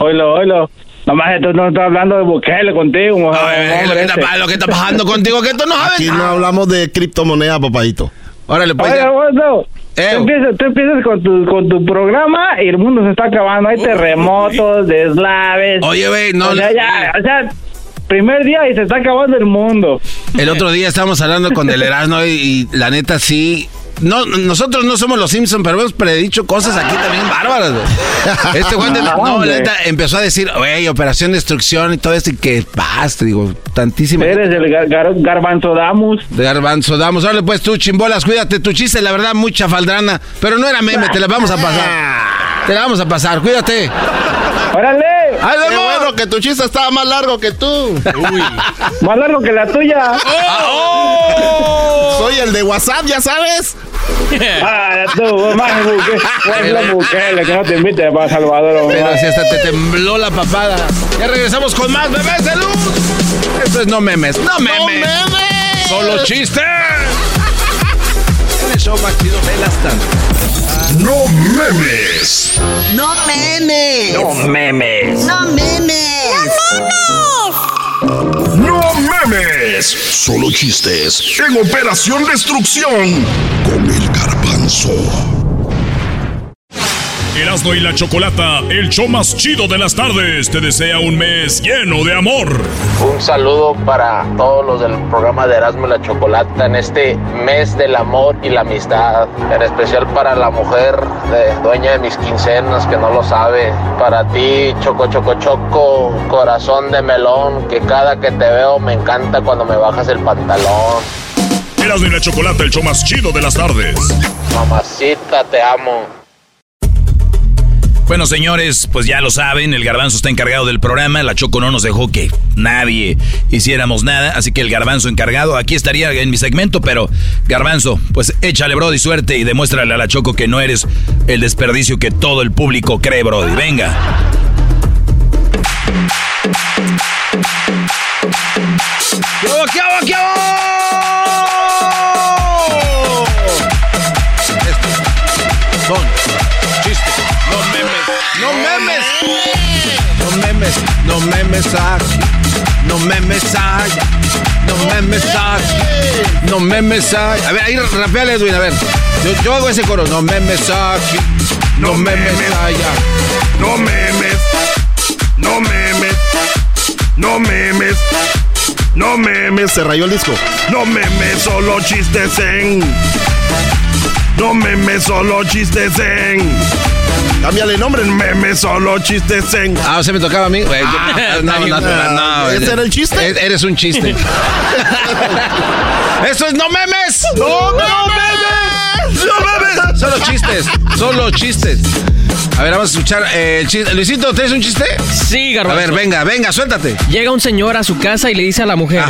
Oilo, oilo. Nomás esto no está hablando de Bukele contigo, hombre, lo, que está, lo que está pasando contigo, que tú no sabes. Aquí no hablamos de criptomoneda, papadito. Órale, pues. Oye, bueno, tú empiezas, tú empiezas con, tu, con tu programa y el mundo se está acabando. Hay terremotos, deslaves. Oye, güey, no O sea, le- ya, o sea, primer día y se está acabando el mundo. El otro día estábamos hablando con Del Erasmo y, y la neta sí. No, nosotros no somos los Simpsons, pero hemos predicho cosas aquí también bárbaras. güey. Este Juan de la, No, no, la hombre. neta empezó a decir, güey, operación destrucción y todo esto y que basta, digo, tantísimas. Eres el gar- gar- garbanzo damus. De garbanzo, damos. Órale, pues tú, chimbolas, cuídate. Tu chiste, la verdad, mucha faldrana. Pero no era meme, te la vamos a pasar. Te la vamos a pasar, cuídate. ¡Órale! ¡Ay, Qué bueno que tu chiste estaba más largo que tú. Más largo que la tuya. Soy el de WhatsApp, ya sabes. Ah, tú, más. Pues la Bukele, que no te invite para Salvador. Pero si hasta te tembló la papada. Ya regresamos con más bebés de luz. Esto es no memes. No memes. Solo chistes. El show más chido de las tardes. No memes. No memes. No memes. No memes. No memes. Solo chistes en Operación Destrucción con el garbanzo. Erasmo y la Chocolata, el show más chido de las tardes, te desea un mes lleno de amor. Un saludo para todos los del programa de Erasmo y la Chocolata en este mes del amor y la amistad. En especial para la mujer dueña de mis quincenas que no lo sabe. Para ti, Choco Choco Choco, corazón de melón, que cada que te veo me encanta cuando me bajas el pantalón. Erasmo y la Chocolata, el show más chido de las tardes. Mamacita, te amo. Bueno, señores, pues ya lo saben, el garbanzo está encargado del programa, la Choco no nos dejó que nadie hiciéramos nada, así que el garbanzo encargado aquí estaría en mi segmento, pero garbanzo, pues échale, Brody, suerte y demuéstrale a la Choco que no eres el desperdicio que todo el público cree, Brody. Venga. ¿Qué hubo, qué hubo? Estos son no memes. No memes, no memes aquí, no memes allá, no memes aquí, no memes allá. A ver, ahí rapeale, Edwin, a ver. Yo, yo hago ese coro, no memes aquí, no memes allá. No memes. No memes. No memes. No memes. Se rayó el disco. No memes, solo chistes en. No memes, solo chistes en. Cámbiale nombre. Memes, solo chistes en. Ah, o sea, me tocaba a mí. Ah, no, no, no, no, no, ¿Ese era el chiste? E- Eres un chiste. ¡Eso es no memes! ¡No, no memes! ¡No memes! Solo chistes, solo chistes. A ver, vamos a escuchar eh, el chiste. Luisito, ¿tienes un chiste? Sí, A garbanzo. ver, venga, venga, suéltate. Llega un señor a su casa y le dice a la mujer,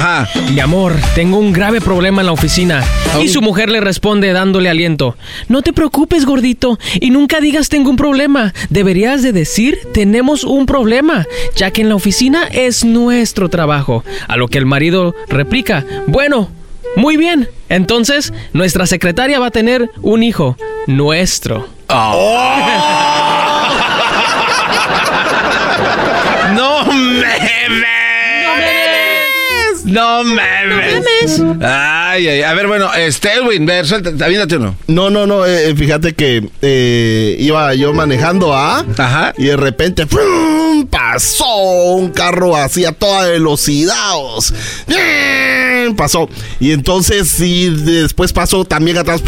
mi amor, tengo un grave problema en la oficina. Y su mujer le responde dándole aliento, no te preocupes, gordito, y nunca digas tengo un problema. Deberías de decir tenemos un problema, ya que en la oficina es nuestro trabajo. A lo que el marido replica, bueno, muy bien, entonces nuestra secretaria va a tener un hijo, nuestro. ¡No memes! ¡No memes! Ay, ay, a ver, bueno, este, Edwin, ver, suéltate, aviéntate uno. No, no, no, eh, fíjate que eh, iba yo manejando a y de repente ¡frum! Pasó un carro así a toda velocidad. Pasó. Y entonces sí, después pasó también atrás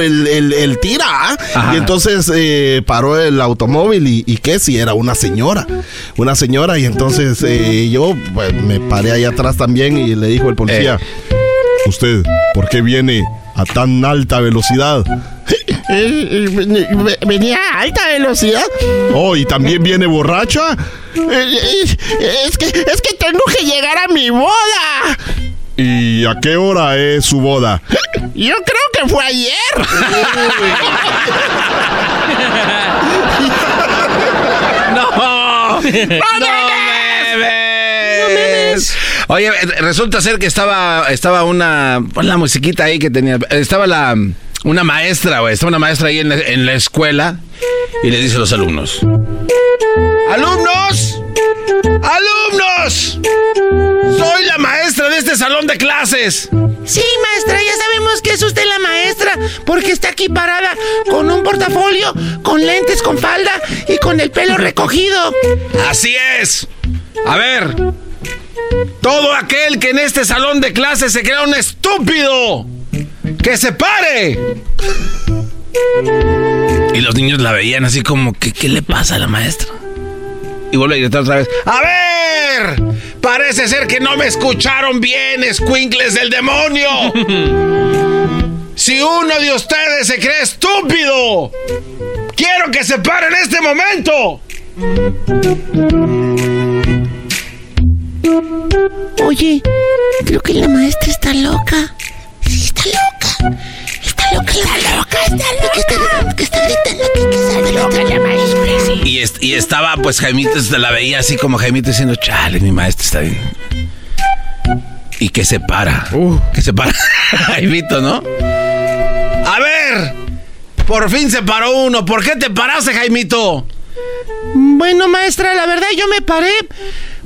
el, el, el tira. ¿ah? Ajá. Y entonces eh, paró el automóvil y, y qué si era una señora. Una señora y entonces eh, yo pues, me paré ahí atrás también y le dijo el policía, ¿usted por qué viene a tan alta velocidad? Venía a alta velocidad. Oh, y también viene borracha. Es que, es que tengo que llegar a mi boda. ¿Y a qué hora es su boda? Yo creo que fue ayer. ¡No! ¡No memes! Oye, resulta ser que estaba, estaba una, pon la musiquita ahí que tenía, estaba la, una maestra, güey, estaba una maestra ahí en la, en la escuela y le dice a los alumnos, ¡Alumnos! ¡Alumnos! Soy la maestra de este salón de clases. Sí, maestra, ya sabemos que es usted la maestra, porque está aquí parada con un portafolio, con lentes, con falda y con el pelo recogido. Así es. A ver, Todo aquel que en este salón de clases se crea un estúpido, que se pare. Y los niños la veían así como que, ¿qué le pasa a la maestra? Y vuelve a gritar otra vez. ¡A ver! Parece ser que no me escucharon bien, escuincles del demonio. Si uno de ustedes se cree estúpido, quiero que se pare en este momento. Oye, creo que la maestra está loca. Sí, está loca. Está loca, está loca, está loca. Está, que está gritando que, que salga loca la maestra. sí. Y, est- y estaba, pues Jaimito se la veía así como Jaimito diciendo, chale, mi maestra está bien. Y que se para. que se para. Jaimito, ¿no? A ver, por fin se paró uno. ¿Por qué te paraste, Jaimito? Bueno, maestra, la verdad yo me paré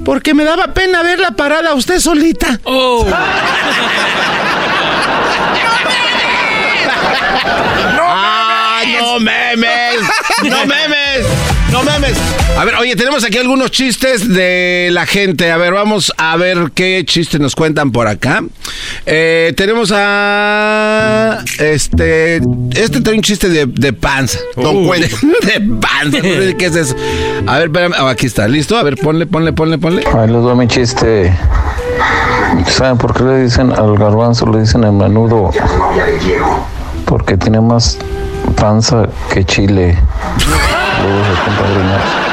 porque me daba pena verla parada a usted solita. Oh. ¡Ah, no memes! ¡No memes! ¡No memes! A ver, oye, tenemos aquí algunos chistes de la gente. A ver, vamos a ver qué chistes nos cuentan por acá. Eh, tenemos a. Este. Este trae un chiste de, de panza. Don Uh. Cuento. De panza. ¿Qué es eso? A ver, espérame. Oh, aquí está. ¿Listo? A ver, ponle, ponle, ponle, ponle. Ahí les doy mi chiste. ¿Saben por qué le dicen al garbanzo, le dicen el menudo? Porque tiene más panza que chile. Luego se.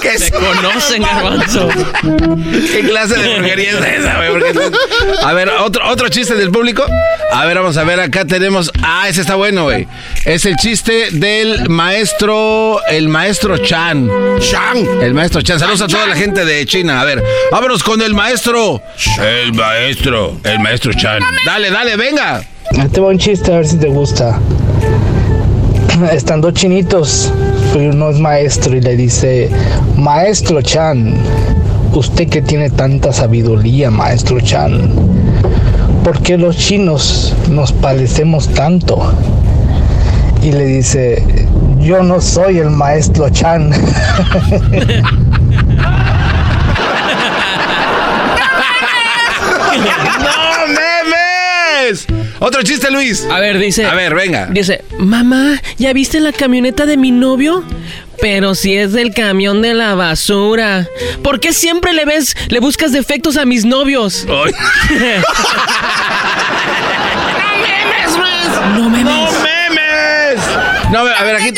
¿Qué Se conocen, garbanzo. ¿Qué clase de porquería es esa, güey? ¿Por qué te- A ver, otro, otro chiste del público. A ver, vamos a ver, acá tenemos. Ah, ese está bueno, güey. Es el chiste del maestro. El maestro Chan. Chan. El maestro Chan. Saludos a toda la gente de China. A ver, vámonos con el maestro. El maestro. El maestro Chan. Dale, dale, venga. Ahí te va un chiste a ver si te gusta. Están dos chinitos, pero uno es maestro y le dice, Maestro Chan, usted que tiene tanta sabiduría, Maestro Chan, ¿por qué los chinos nos parecemos tanto? Y le dice, yo no soy el Maestro Chan. ¡No memes! Otro chiste, Luis. A ver, dice. A ver, venga. Dice, mamá, ¿ya viste la camioneta de mi novio? Pero si es del camión de la basura. ¿Por qué siempre le ves, le buscas defectos a mis novios? No memes. ¡No memes! No, a ver, a ver, aquí.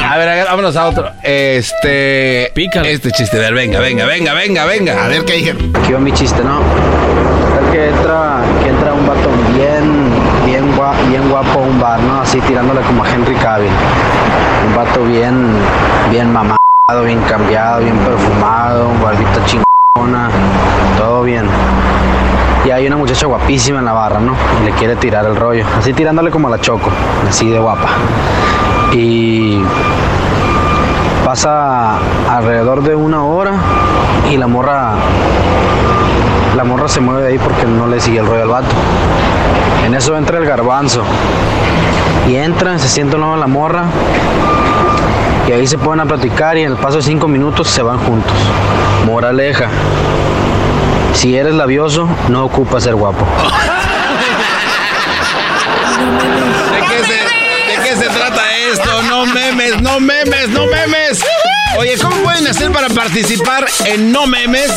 A ver, a ver, vámonos a otro. Este. Pícale. Este chiste, a ver, venga, venga, venga, venga, venga. A ver qué dije. Aquí va mi chiste, ¿no? Que entra, que entra un vato bien, bien, gua- bien guapo a un bar, ¿no? Así tirándole como a Henry Cavill. Un vato bien, bien mamado, bien cambiado, bien perfumado, barbita chingona, todo bien. Y hay una muchacha guapísima en la barra, ¿no? Le quiere tirar el rollo. Así tirándole como a la choco, así de guapa. Y pasa alrededor de una hora y la morra la morra se mueve de ahí porque no le sigue el rollo al vato. En eso entra el garbanzo. Y entra, se sienta al lado de la morra. Y ahí se ponen a platicar y en el paso de cinco minutos se van juntos. Moraleja. Si eres labioso, no ocupa ser guapo. ¿De qué, se, ¿De qué se trata esto? No memes, no memes, no memes. Oye, ¿cómo pueden hacer para participar en No Memes?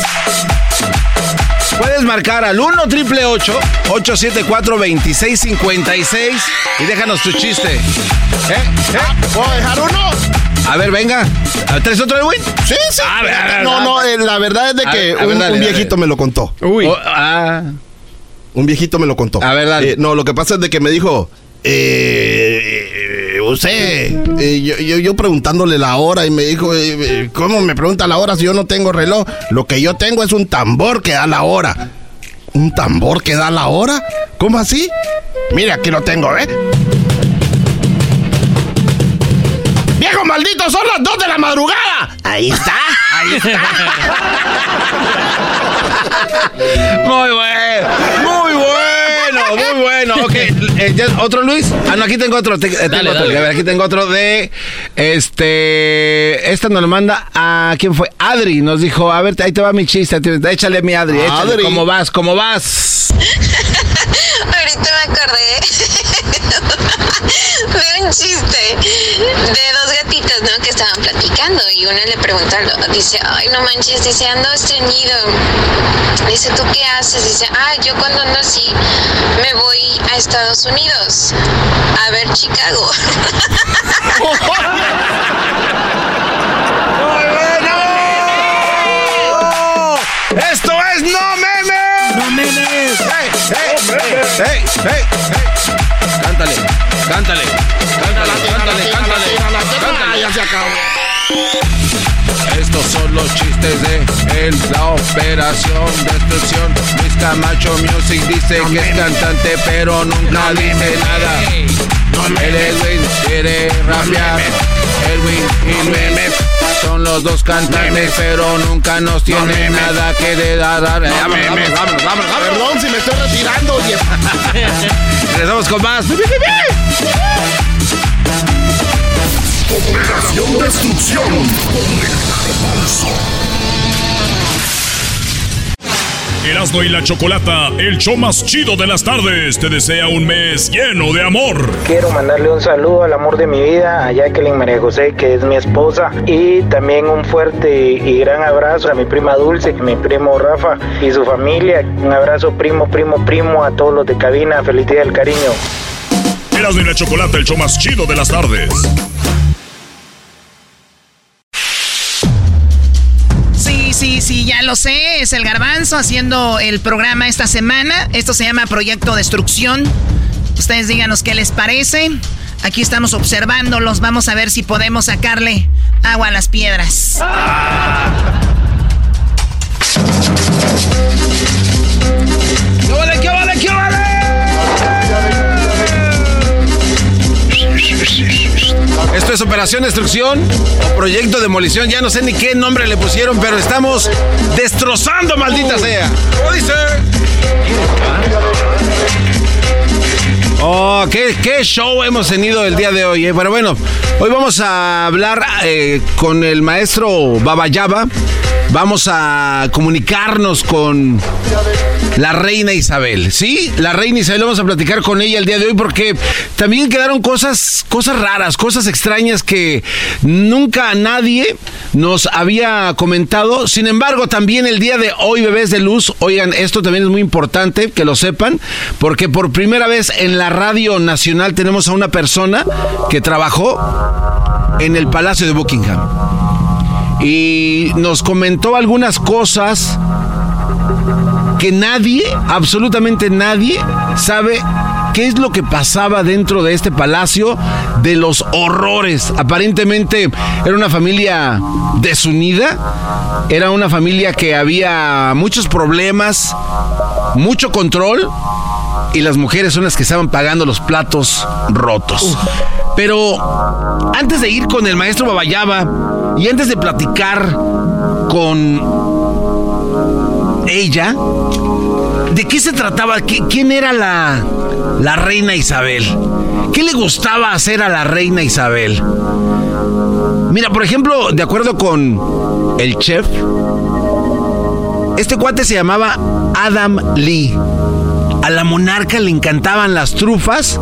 Puedes marcar al 1 triple 874 2656 y déjanos tu chiste. ¿Eh? ¿Eh? ¿Puedo dejar uno? A ver, venga. ¿Traes otro de Win? Sí, sí. A ver, a ver, no, no, eh, la verdad es de que ver, a ver, un, dale, un dale. viejito me lo contó. Uy. Oh, ah. Un viejito me lo contó. A ver, dale. Eh, no, lo que pasa es de que me dijo, eh, usted, eh, yo, yo, yo preguntándole la hora y me dijo, eh, eh, ¿cómo me pregunta la hora si yo no tengo reloj? Lo que yo tengo es un tambor que da la hora. ¿Un tambor que da la hora? ¿Cómo así? Mira, aquí lo tengo, ¿eh? ¡Viejo maldito! ¡Son las 2 de la madrugada! Ahí está, ahí está. Muy bueno, muy bueno, muy bueno. Ok, eh, ¿ya- ¿otro Luis? Ah, no, aquí tengo otro. te- eh, tengo Dale, otro. dale. A ver, aquí tengo otro de. Este. Esta nos lo manda a. ¿Quién fue? Adri. Nos dijo, a ver, ahí te va mi chiste. te- Échale mi Adri. Échale. Adri. ¿Cómo vas? ¿Cómo vas? Ahorita me acordé de un chiste de dos gatitos, ¿no? Que estaban platicando y una le pregunta, al otro, dice, ay, no manches, dice, ando estreñido. Dice, ¿tú qué haces? Dice, ah, yo cuando ando así me voy a Estados Unidos a ver Chicago. ¡Esto es No Memes! ¡No Memes! ¡Hey, hey, hey, hey, hey, hey! Cántale, cántale, cántale, cántale, cántale, cántale. Ya se acabó. Estos son los chistes de el- la operación destrucción. Luis Camacho Music dice que es cantante, pero nunca dice nada. El Edwin quiere rapear. Edwin y Luis son los dos cantantes, pero nunca nos tienen nada que de dar. Vámonos. Perdón si me estoy retirando. Regresamos con más. Operación Destrucción. Erasmo y la Chocolata, el show más chido de las tardes, te desea un mes lleno de amor. Quiero mandarle un saludo al amor de mi vida, a Jacqueline María José, que es mi esposa, y también un fuerte y gran abrazo a mi prima Dulce, mi primo Rafa y su familia. Un abrazo primo, primo, primo a todos los de cabina. Feliz día del cariño. Erasmo y la Chocolata, el show más chido de las tardes. Sí, ya lo sé. Es el garbanzo haciendo el programa esta semana. Esto se llama Proyecto Destrucción. Ustedes díganos qué les parece. Aquí estamos observándolos. Vamos a ver si podemos sacarle agua a las piedras. ¡Qué vale, qué vale, qué vale! Esto es Operación Destrucción Proyecto Demolición. Ya no sé ni qué nombre le pusieron, pero estamos destrozando, maldita sea. ¿Cómo dice? Oh, ¿qué, qué show hemos tenido el día de hoy. eh. Pero bueno, hoy vamos a hablar eh, con el maestro Babayaba. Vamos a comunicarnos con la reina Isabel. Sí, la reina Isabel, vamos a platicar con ella el día de hoy porque también quedaron cosas, cosas raras, cosas extrañas que nunca nadie nos había comentado. Sin embargo, también el día de hoy, bebés de luz, oigan, esto también es muy importante que lo sepan, porque por primera vez en la radio nacional tenemos a una persona que trabajó en el Palacio de Buckingham. Y nos comentó algunas cosas que nadie, absolutamente nadie, sabe qué es lo que pasaba dentro de este palacio de los horrores. Aparentemente era una familia desunida, era una familia que había muchos problemas, mucho control y las mujeres son las que estaban pagando los platos rotos. Pero antes de ir con el maestro Babayaba y antes de platicar con ella, ¿de qué se trataba? ¿Qui- ¿Quién era la, la reina Isabel? ¿Qué le gustaba hacer a la reina Isabel? Mira, por ejemplo, de acuerdo con el chef, este cuate se llamaba Adam Lee. A la monarca le encantaban las trufas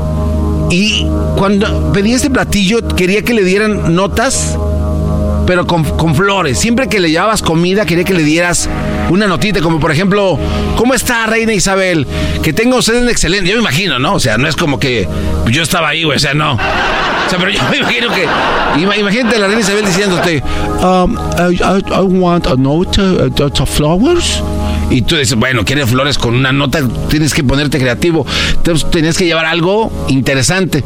y cuando pedía este platillo quería que le dieran notas, pero con, con flores. Siempre que le llevabas comida quería que le dieras una notita, como por ejemplo, ¿cómo está Reina Isabel? Que tenga usted un excelente, yo me imagino, ¿no? O sea, no es como que yo estaba ahí, güey, o sea, no. O sea, pero yo me imagino que, ima- imagínate a la Reina Isabel diciéndote, um, I, I- I want a note, uh, uh, flowers. Y tú dices, bueno, quieres flores con una nota, tienes que ponerte creativo. Entonces tenías que llevar algo interesante.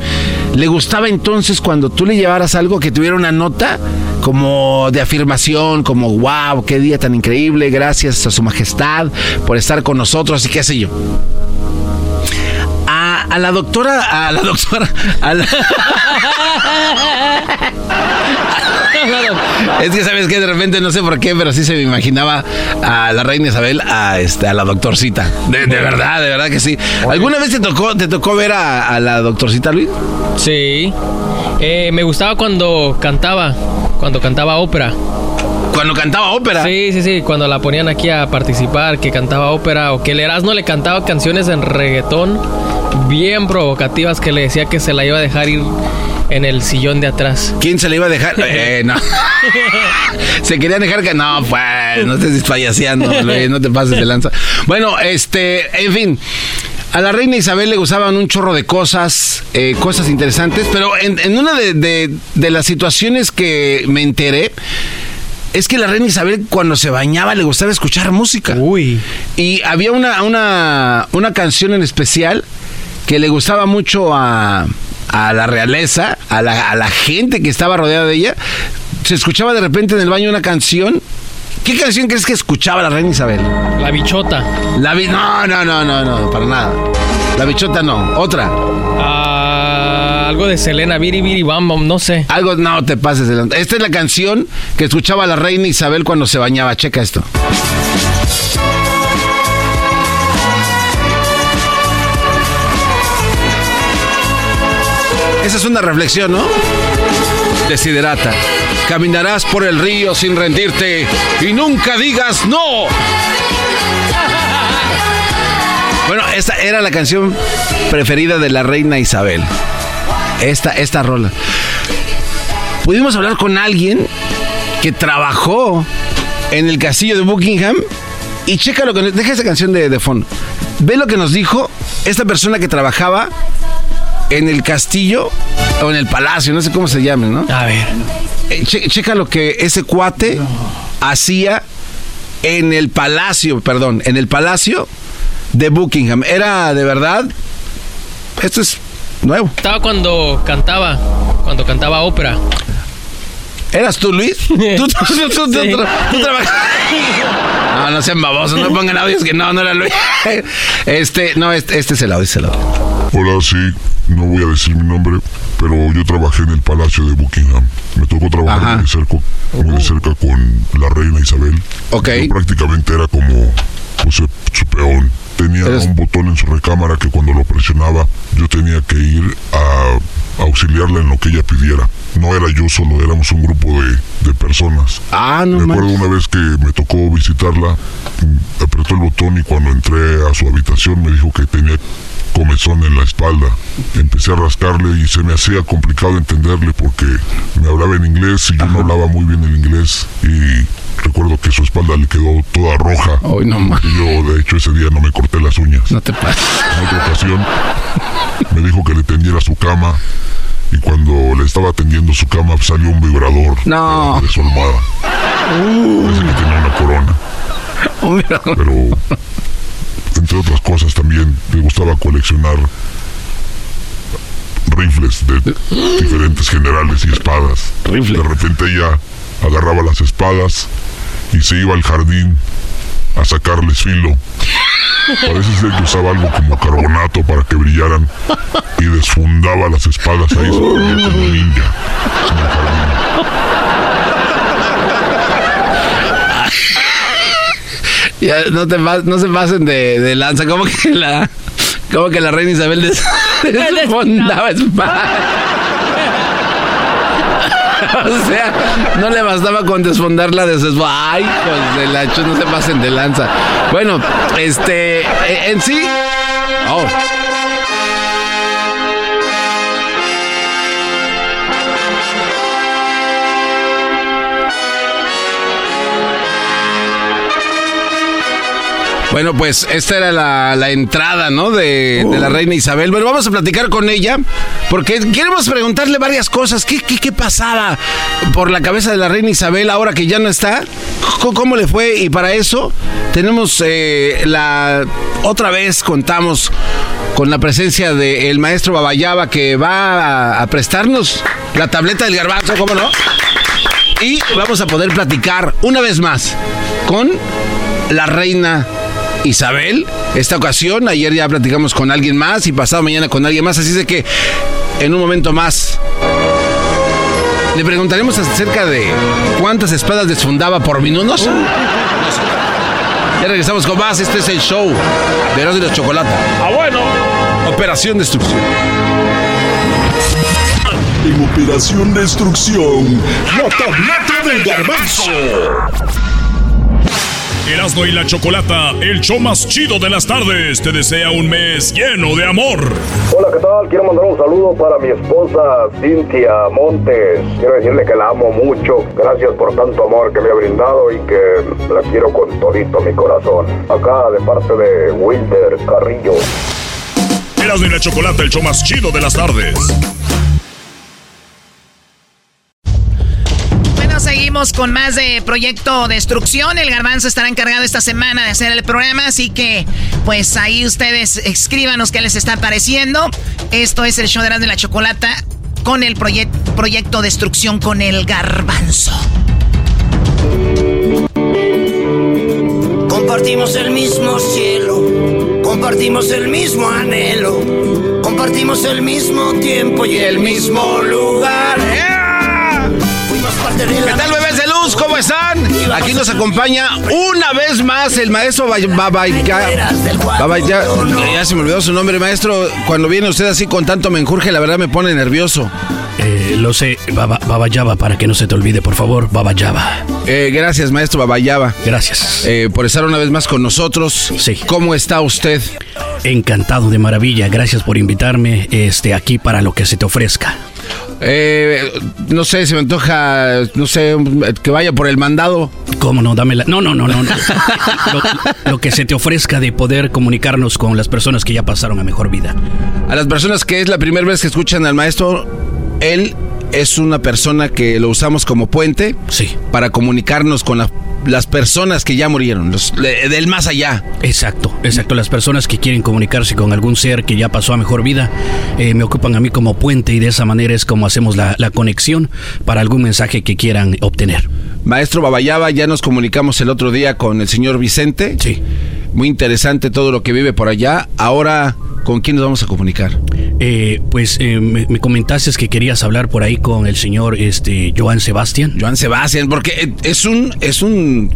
Le gustaba entonces cuando tú le llevaras algo que tuviera una nota como de afirmación, como wow, qué día tan increíble, gracias a su majestad por estar con nosotros y qué sé yo. A, la doctora, a la doctora, a la, Es que sabes que de repente no sé por qué, pero sí se me imaginaba a la reina Isabel, a este, a la doctorcita. De, de verdad, de verdad que sí. ¿Alguna vez te tocó, te tocó ver a, a la doctorcita, Luis? Sí. Eh, me gustaba cuando cantaba, cuando cantaba ópera. Cuando cantaba ópera. Sí, sí, sí, cuando la ponían aquí a participar, que cantaba ópera o que el Erasmo le cantaba canciones en reggaetón bien provocativas que le decía que se la iba a dejar ir en el sillón de atrás. ¿Quién se la iba a dejar? Eh, no. se querían dejar que. No, pues, no estés payaseando, Luis, no te pases de lanza. Bueno, este, en fin. A la reina Isabel le gustaban un chorro de cosas, eh, cosas interesantes, pero en, en una de, de- de las situaciones que me enteré, es que la reina Isabel cuando se bañaba le gustaba escuchar música. Uy. Y había una, una, una canción en especial que le gustaba mucho a, a la realeza, a la, a la gente que estaba rodeada de ella. Se escuchaba de repente en el baño una canción. ¿Qué canción crees que escuchaba la reina Isabel? La bichota. La bi- no, no, no, no, no, para nada. La bichota no, otra. Ah, algo de Selena, Biri Biri Bam Bam, no sé. Algo, no te pases. Esta es la canción que escuchaba la reina Isabel cuando se bañaba. Checa esto. Esa es una reflexión, ¿no? Desiderata. Caminarás por el río sin rendirte y nunca digas no. Bueno, esta era la canción preferida de la reina Isabel. Esta, esta rola. Pudimos hablar con alguien que trabajó en el castillo de Buckingham y checa lo que. Deja esa canción de, de fondo. Ve lo que nos dijo esta persona que trabajaba en el castillo o en el palacio, no sé cómo se llame, ¿no? A ver. Eh, che- checa lo que ese cuate hacía en el palacio, perdón, en el palacio de Buckingham. Era de verdad. Esto es nuevo. Estaba cuando cantaba, cuando cantaba ópera. ¿Eras tú, Luis? ¿Tú, tú, tú- tú- tú- Sí. tú trabajas? No, no sean babosos, no pongan audios que no, no era Luis. Este, no, este, este es el audio, este es el audio. Hola, sí, no voy a decir mi nombre, pero yo trabajé en el Palacio de Buckingham. Me tocó trabajar muy de, cerca, muy de cerca con la reina Isabel. Ok. Yo prácticamente era como pues, su peón. Tenía un botón en su recámara que cuando lo presionaba yo tenía que ir a auxiliarla en lo que ella pidiera. No era yo solo, éramos un grupo de, de personas. Ah, no Me acuerdo una vez que me tocó visitarla, apretó el botón y cuando entré a su habitación me dijo que tenía comezón en la espalda. Empecé a rascarle y se me hacía complicado entenderle porque me hablaba en inglés y yo no hablaba muy bien el inglés y recuerdo que su espalda le quedó toda roja. y yo de hecho ese día no me corté las uñas. No te pases. En otra ocasión me dijo que le tendiera su cama y cuando le estaba tendiendo su cama salió un vibrador No. de su almohada. Parece que tenía una corona. Pero entre otras cosas también me gustaba coleccionar rifles de diferentes generales y espadas. De repente ella agarraba las espadas y se iba al jardín a sacarles filo. Parece ser que usaba algo como carbonato para que brillaran y desfundaba las espadas ahí como ninja. en el jardín. Ya, no, te no se pasen de, de lanza. Como que la, como que la reina Isabel des, desfondaba espada. O sea, no le bastaba con desfondarla de sus... Ay, hijos de la no se pasen de lanza. Bueno, este, eh, en sí... Oh. Bueno, pues esta era la, la entrada, ¿no? De, de la reina Isabel. Bueno, vamos a platicar con ella porque queremos preguntarle varias cosas. ¿Qué, qué, qué pasaba por la cabeza de la reina Isabel ahora que ya no está? ¿Cómo, cómo le fue? Y para eso tenemos eh, la... Otra vez contamos con la presencia del maestro Babayaba que va a, a prestarnos la tableta del garbanzo, ¿cómo no? Y vamos a poder platicar una vez más con la reina Isabel. Esta ocasión, ayer ya platicamos con alguien más y pasado mañana con alguien más, así es de que en un momento más Le preguntaremos acerca de cuántas espadas desfundaba por minuto. Ya regresamos con más. Este es el show de los de la chocolate. Ah, bueno. Operación Destrucción. En Operación Destrucción, la tableta del garbanzo. Erasmo y la Chocolata, el show más chido de las tardes, te desea un mes lleno de amor. Hola, ¿qué tal? Quiero mandar un saludo para mi esposa Cintia Montes. Quiero decirle que la amo mucho. Gracias por tanto amor que me ha brindado y que la quiero con todito mi corazón. Acá de parte de Wilder Carrillo. Erasmo y la Chocolata, el show más chido de las tardes. Con más de Proyecto Destrucción. El Garbanzo estará encargado esta semana de hacer el programa, así que pues ahí ustedes escríbanos qué les está pareciendo. Esto es el show de Erasmo y la Chocolata con el proyec- Proyecto Destrucción con el Garbanzo. Compartimos el mismo cielo, compartimos el mismo anhelo, compartimos el mismo tiempo y el mismo lugar. Fuimos parte de ¿Qué la ¿Cómo están? Aquí nos acompaña una vez más el maestro Bay- Babaya. Babaya. Ya se me olvidó su nombre, maestro. Cuando viene usted así con tanto menjurje, la verdad me pone nervioso. Eh, lo sé, Baba, Baba Yaba, para que no se te olvide, por favor, Baba Yaba. Eh, gracias, maestro Babayaba. Gracias. Eh, por estar una vez más con nosotros. Sí. ¿Cómo está usted? Encantado de maravilla, gracias por invitarme este, aquí para lo que se te ofrezca. Eh, no sé, se me antoja, no sé, que vaya por el mandado. ¿Cómo no? Dame la... No, no, no, no. no. Lo, lo que se te ofrezca de poder comunicarnos con las personas que ya pasaron a mejor vida. A las personas que es la primera vez que escuchan al maestro, él es una persona que lo usamos como puente sí. para comunicarnos con la- las personas que ya murieron, los, del más allá. Exacto, exacto. Las personas que quieren comunicarse con algún ser que ya pasó a mejor vida eh, me ocupan a mí como puente y de esa manera es como hacemos la, la conexión para algún mensaje que quieran obtener. Maestro Babayaba, ya nos comunicamos el otro día con el señor Vicente. Sí. Muy interesante todo lo que vive por allá. Ahora, ¿con quién nos vamos a comunicar? Eh, pues eh, me, me comentaste que querías hablar por ahí con el señor este, Joan Sebastián. Joan Sebastián, porque eh, es un, es un,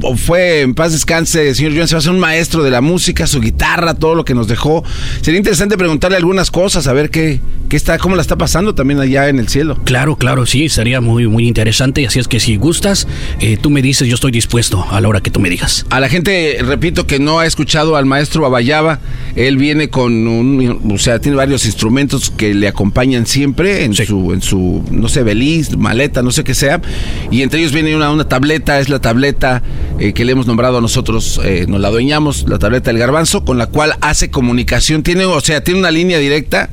o fue en paz descanse, señor Joan Sebastián, un maestro de la música, su guitarra, todo lo que nos dejó. Sería interesante preguntarle algunas cosas, a ver qué, qué está, cómo la está pasando también allá en el cielo. Claro, claro, sí, sería muy, muy interesante. Así es que si gustas, eh, tú me dices, yo estoy dispuesto a la hora que tú me digas. A la gente, repito, que no ha escuchado al maestro Babayaba, él viene con un, o sea, tiene varios instrumentos que le acompañan siempre en su, en su, no sé, beliz, maleta, no sé qué sea, y entre ellos viene una, una tableta, es la tableta eh, que le hemos nombrado a nosotros, eh, nos la adueñamos, la tableta del garbanzo, con la cual hace comunicación, tiene, o sea, tiene una línea directa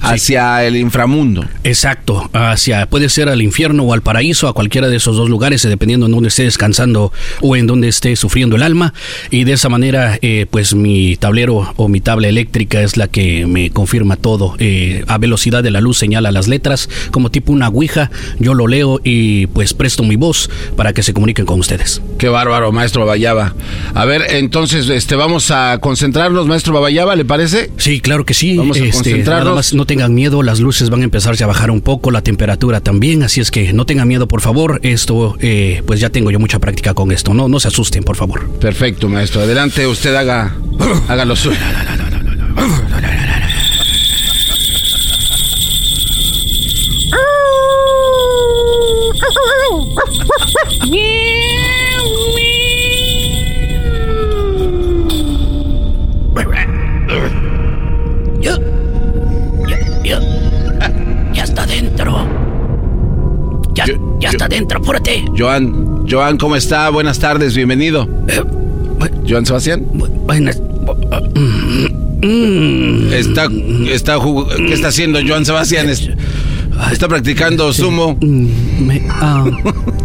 hacia el inframundo. Exacto, hacia puede ser al infierno o al paraíso, a cualquiera de esos dos lugares, eh, dependiendo en donde esté descansando o en donde esté sufriendo el alma. Y de esa manera, eh, pues mi tablero o mi tabla eléctrica es la que me confirma todo. Eh, a velocidad de la luz señala las letras como tipo una ouija. Yo lo leo y pues presto mi voz para que se comuniquen con ustedes. Qué bárbaro, maestro Babayaba. A ver, entonces, este, vamos a concentrarnos, maestro Babayaba, ¿le parece? Sí, claro que sí. Vamos a Este, concentrarnos. nada más no tengan miedo, las luces van a empezarse a bajar un poco, la temperatura también, así es que no tengan miedo, por favor. Esto, eh, pues ya tengo yo mucha práctica con esto. No, no se asusten, por favor. Perfecto, maestro. Adelante, usted haga, haga lo suyo. Está. Ya, está dentro, apúrate. Joan, Joan, ¿cómo está? Buenas tardes, bienvenido. Joan Sebastián. Buenas. Está, está jug- ¿Qué está haciendo Joan Sebastián? Es- Está practicando sumo. Me- ah,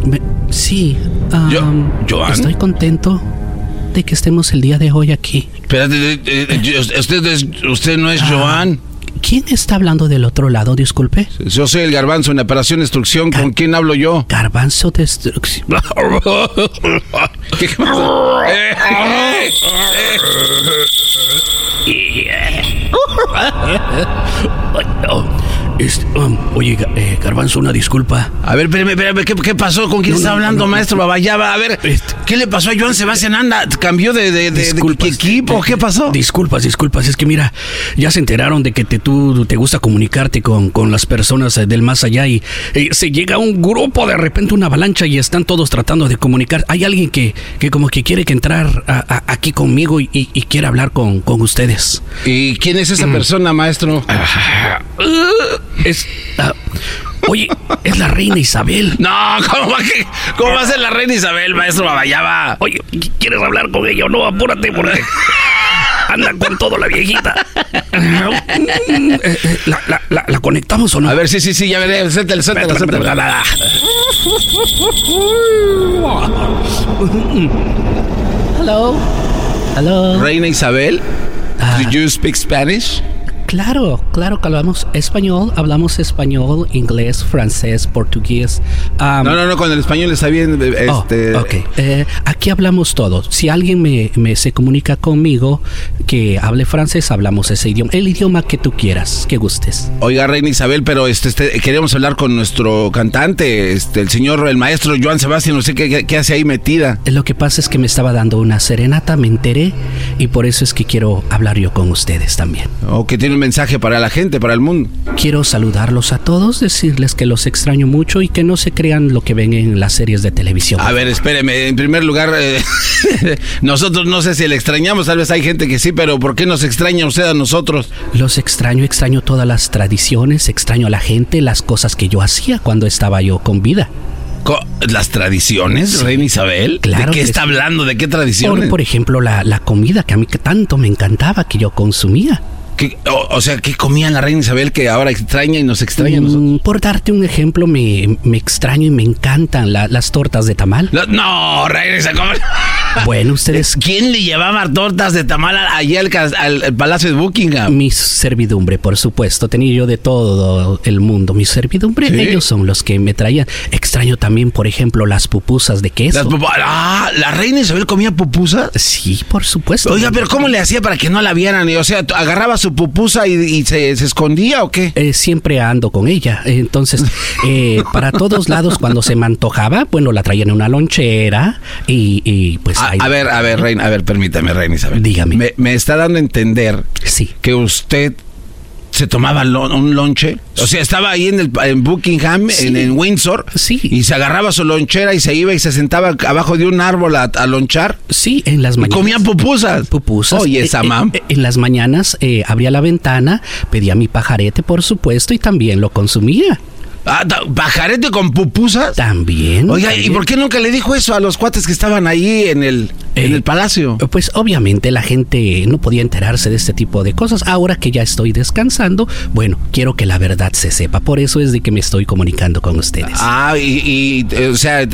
me- sí, ah, Joan. estoy contento de que estemos el día de hoy aquí. Espérate, eh, eh, usted, es- usted no es Joan. ¿Quién está hablando del otro lado? Disculpe. Yo soy el garbanzo en Operación Destrucción. ¿Con quién hablo yo? Garbanzo Destrucción. ¿Qué pasa? Este, um, oye, eh, Garbanzo, una disculpa. A ver, espérame, espérame, ¿qué, qué pasó? ¿Con quién No, está no, hablando, no, maestro Babayaba? A ver, ¿qué le pasó a Joan Sebastián Anda? ¿Cambió de, de, de- equipo? ¿Qué pasó? Disculpas, disculpas. Es que mira, ya se enteraron de que te, tú te gusta comunicarte con, con las personas eh, del más allá y eh, se llega un grupo, de repente una avalancha y están todos tratando de comunicar. Hay alguien que, que como que quiere que entrar a- a- aquí conmigo y, y- y quiere hablar con, con ustedes. ¿Y quién es Mm. esa persona, maestro? Es... ah, oye, es la reina Isabel. No, ¿cómo va, que- cómo va a ser la reina Isabel, maestro Babayaba? Oye, ¿quieres hablar con ella o no? Apúrate porque anda con todo la viejita. Eh, eh, ¿La, la, la, la conectamos o no? A ver, sí, sí, sí, ya veré. Suéltale, suéltale, suéltale. Hello. Hello. Reina Isabel, Ah. do you speak Spanish? Claro, claro que hablamos español, hablamos español, inglés, francés, portugués. Am, No, no, no, con el español está bien. eh, Oh, Este, ok. Eh, aquí hablamos todo. Si alguien me, me se comunica conmigo que hable francés, hablamos ese idioma. El idioma que tú quieras, que gustes. Oiga, Reina Isabel, pero este, este, queremos hablar con nuestro cantante, este, el señor, el maestro Joan Sebastián, no sé qué, qué- hace ahí metida. Lo que pasa es que me estaba dando una serenata, me enteré y por eso es que quiero hablar yo con ustedes también. O que tiene mensaje para la gente, para el mundo. Quiero saludarlos a todos, decirles que los extraño mucho y que no se crean lo que ven en las series de televisión. A ver, espéreme, en primer lugar, eh, nosotros no sé si le extrañamos, tal vez hay gente que sí, pero ¿por qué nos extraña usted a nosotros? Los extraño, extraño todas las tradiciones, extraño a la gente, las cosas que yo hacía cuando estaba yo con vida. ¿Las tradiciones, Reina Isabel? Claro ¿De qué está hablando? ¿De qué Por, tradiciones? por ejemplo, la, la comida que a mí que tanto me encantaba, que yo consumía. ¿Qué- o, o sea, ¿qué comía la Reina Isabel que ahora extraña y nos extraña a nosotros? Mm, Por darte un ejemplo, me, me extraño y me encantan la- las tortas de tamal. No, no, Reina Isabel, ¿cómo? Bueno, ustedes... ¿Quién le llevaba tortas de tamal allá al, cas- al- al Palacio de Buckingham? Mi servidumbre, por supuesto. Tenía yo de todo el mundo. Mi servidumbre, ¿Sí? ellos son los que me traían. Extraño también, por ejemplo, las pupusas de queso. Las ah, ¿la Reina Isabel comía pupusas? Sí, por supuesto. Oiga, pero ¿cómo le hacía para que no la vieran? O sea, ¿agarraba su pupusa y, y se, se escondía o qué? Eh, siempre ando con ella. Entonces, eh, para todos lados, cuando se me antojaba, bueno, la traían en una lonchera y, y, pues A, ahí- a ver, a ver, Reina, a ver, permítame, Reina Isabel. Dígame. Me, me está dando a entender Sí. que usted se tomaba lo- un lonche. O sea, estaba ahí en, el, en Buckingham, Sí. en, en Windsor. Sí. Y se agarraba su lonchera y se iba y se sentaba abajo de un árbol a, a lonchar. Sí, en las Y mañanas. comía pupusas. pupusas. Oye, Eh, esa eh, mam. eh, en las mañanas eh, abría la ventana, pedía mi pajarete, por supuesto, y también lo consumía. Ah, ¿Pajarete con pupusas? También. Oiga, ¿y por qué nunca le dijo eso a los cuates que estaban ahí en el, en Eh, el palacio? Pues obviamente la gente no podía enterarse de este tipo de cosas. Ahora que ya estoy descansando, bueno, quiero que la verdad se sepa. Por eso es de que me estoy comunicando con ustedes. Ah, y, y, eh, o sea,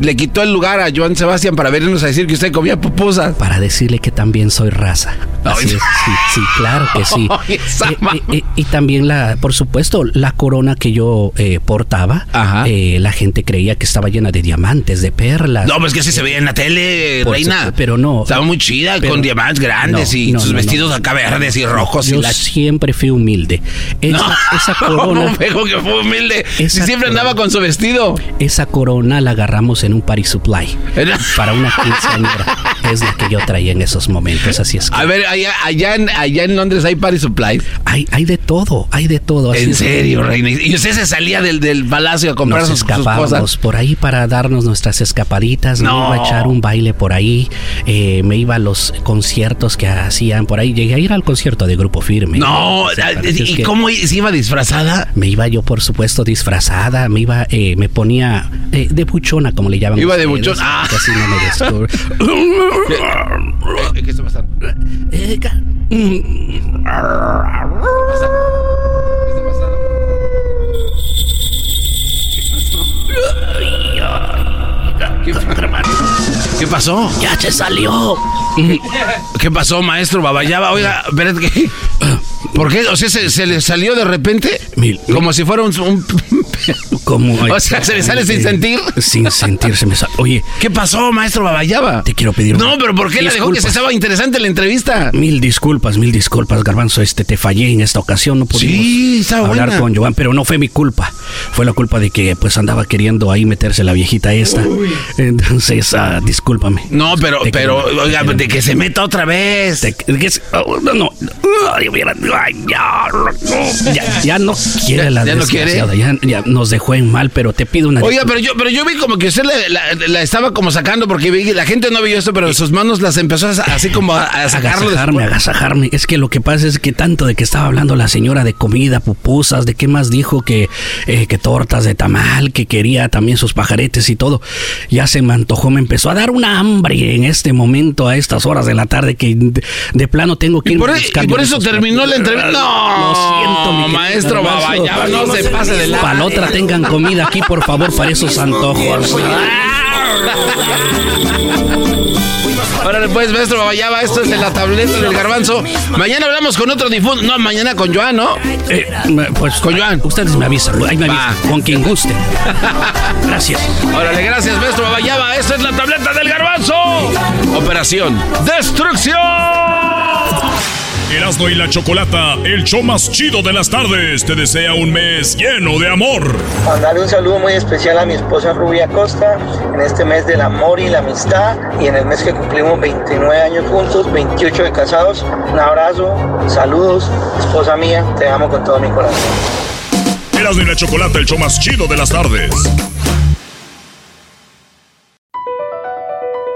le quitó el lugar a Joan Sebastián para venirnos a decir que usted comía pupusas. Para decirle que también soy raza. Así es, sí, sí, claro que sí. Eh, eh, eh, y también la, por supuesto, la corona que yo eh, portaba, eh, la gente creía que estaba llena de diamantes, de perlas. No, pues que así se veía en la tele, reina. supuesto, pero no. Estaba muy chida, Pero- con diamantes grandes no, y no, sus no, vestidos acá verdes y rojos. Yo y la... siempre fui humilde. Esa, esa corona, ¿cómo dijo que fue humilde? Si siempre andaba con su vestido. esa corona la agarramos en un party supply. Era- Para una quinceañera. es la que yo traía en esos momentos. Así es que A ver, allá, allá, en, allá en Londres hay party supplies. hay, hay de todo, hay de todo. así En serio, reina. Y usted se salía del, del palacio a comprar nos sus, sus escapábamos cosas. por ahí para darnos nuestras escapaditas. Me No. iba a echar un baile por ahí. eh, me iba a los conciertos que hacían por ahí. Llegué a ir al concierto de Grupo Firme. No, O sea, ¿y que cómo se iba disfrazada? Me iba yo, por supuesto, disfrazada. Me iba, eh, me ponía eh, de buchona, como le llaman. Iba de buchona. Ah. así no me descubre. ¿Qué, qué está pasando? Eh, ca- mm, ¿Qué pasó? Ya se salió. ¿Qué pasó, maestro Babayaba? Oiga, espérate que... ¿Por qué? O sea, ¿se, se le salió de repente? Mil- Como si fuera un, un ¿Cómo? O sea, ¿se le sale sin sentir? Sin sentir, se me sale. Oye. ¿Qué pasó, maestro Babayaba? Te quiero pedir. No, pero ¿por qué le dejó que se estaba interesante la entrevista? Mil disculpas, mil disculpas, Garbanzo. Este, te fallé en esta ocasión. No pudimos Sí, hablar buena. con Joan, pero no fue mi culpa. Fue la culpa de que, pues, andaba queriendo ahí meterse la viejita esta. Entonces, ah, discúlpame. No, pero, Te pero, quiero- oiga, de que se meta otra vez. Que- se- oh, no, no. No, ya, ya no quiere la ¿Ya no quiere? desgraciada, Ya, ya nos dejó en mal, pero te pido una Oiga, pero yo, pero yo vi como que usted la, la- la estaba como sacando porque vi la gente no vio esto, pero sus manos las empezó a, así como a, a sacarlo. Agasajarme. Es que lo que pasa es que tanto de que estaba hablando la señora de comida, pupusas, de qué más dijo que, eh, que tortas de tamal, que quería también sus pajaretes y todo. Ya se me antojó, me empezó a dar una hambre en este momento, a estas horas de la tarde, que de, de plano tengo que ir por, y por eso terminó la entrevista. No, Lo siento, mi querido maestro. Babayaba, no se pase de la. Para la otra tengan comida aquí, por favor, para esos antojos. Órale, pues, maestro Babayaba, esto es de la tableta del garbanzo. Mañana hablamos con otro difunto. No, mañana con Joan, ¿no? Eh, pues con Joan. Ustedes me avisan, ahí me avisan, con quien guste. Gracias. Órale, gracias, maestro Babayaba. Esto es la tableta del garbanzo. Operación Destrucción. Erasmo y la Chocolata, el show más chido de las tardes, te desea un mes lleno de amor. Mandarle un saludo muy especial a mi esposa Rubia Costa en este mes del amor y la amistad y en el mes que cumplimos 29 años juntos, 28 de casados. Un abrazo, saludos, esposa mía, te amo con todo mi corazón. Erasmo y la Chocolata, el show más chido de las tardes.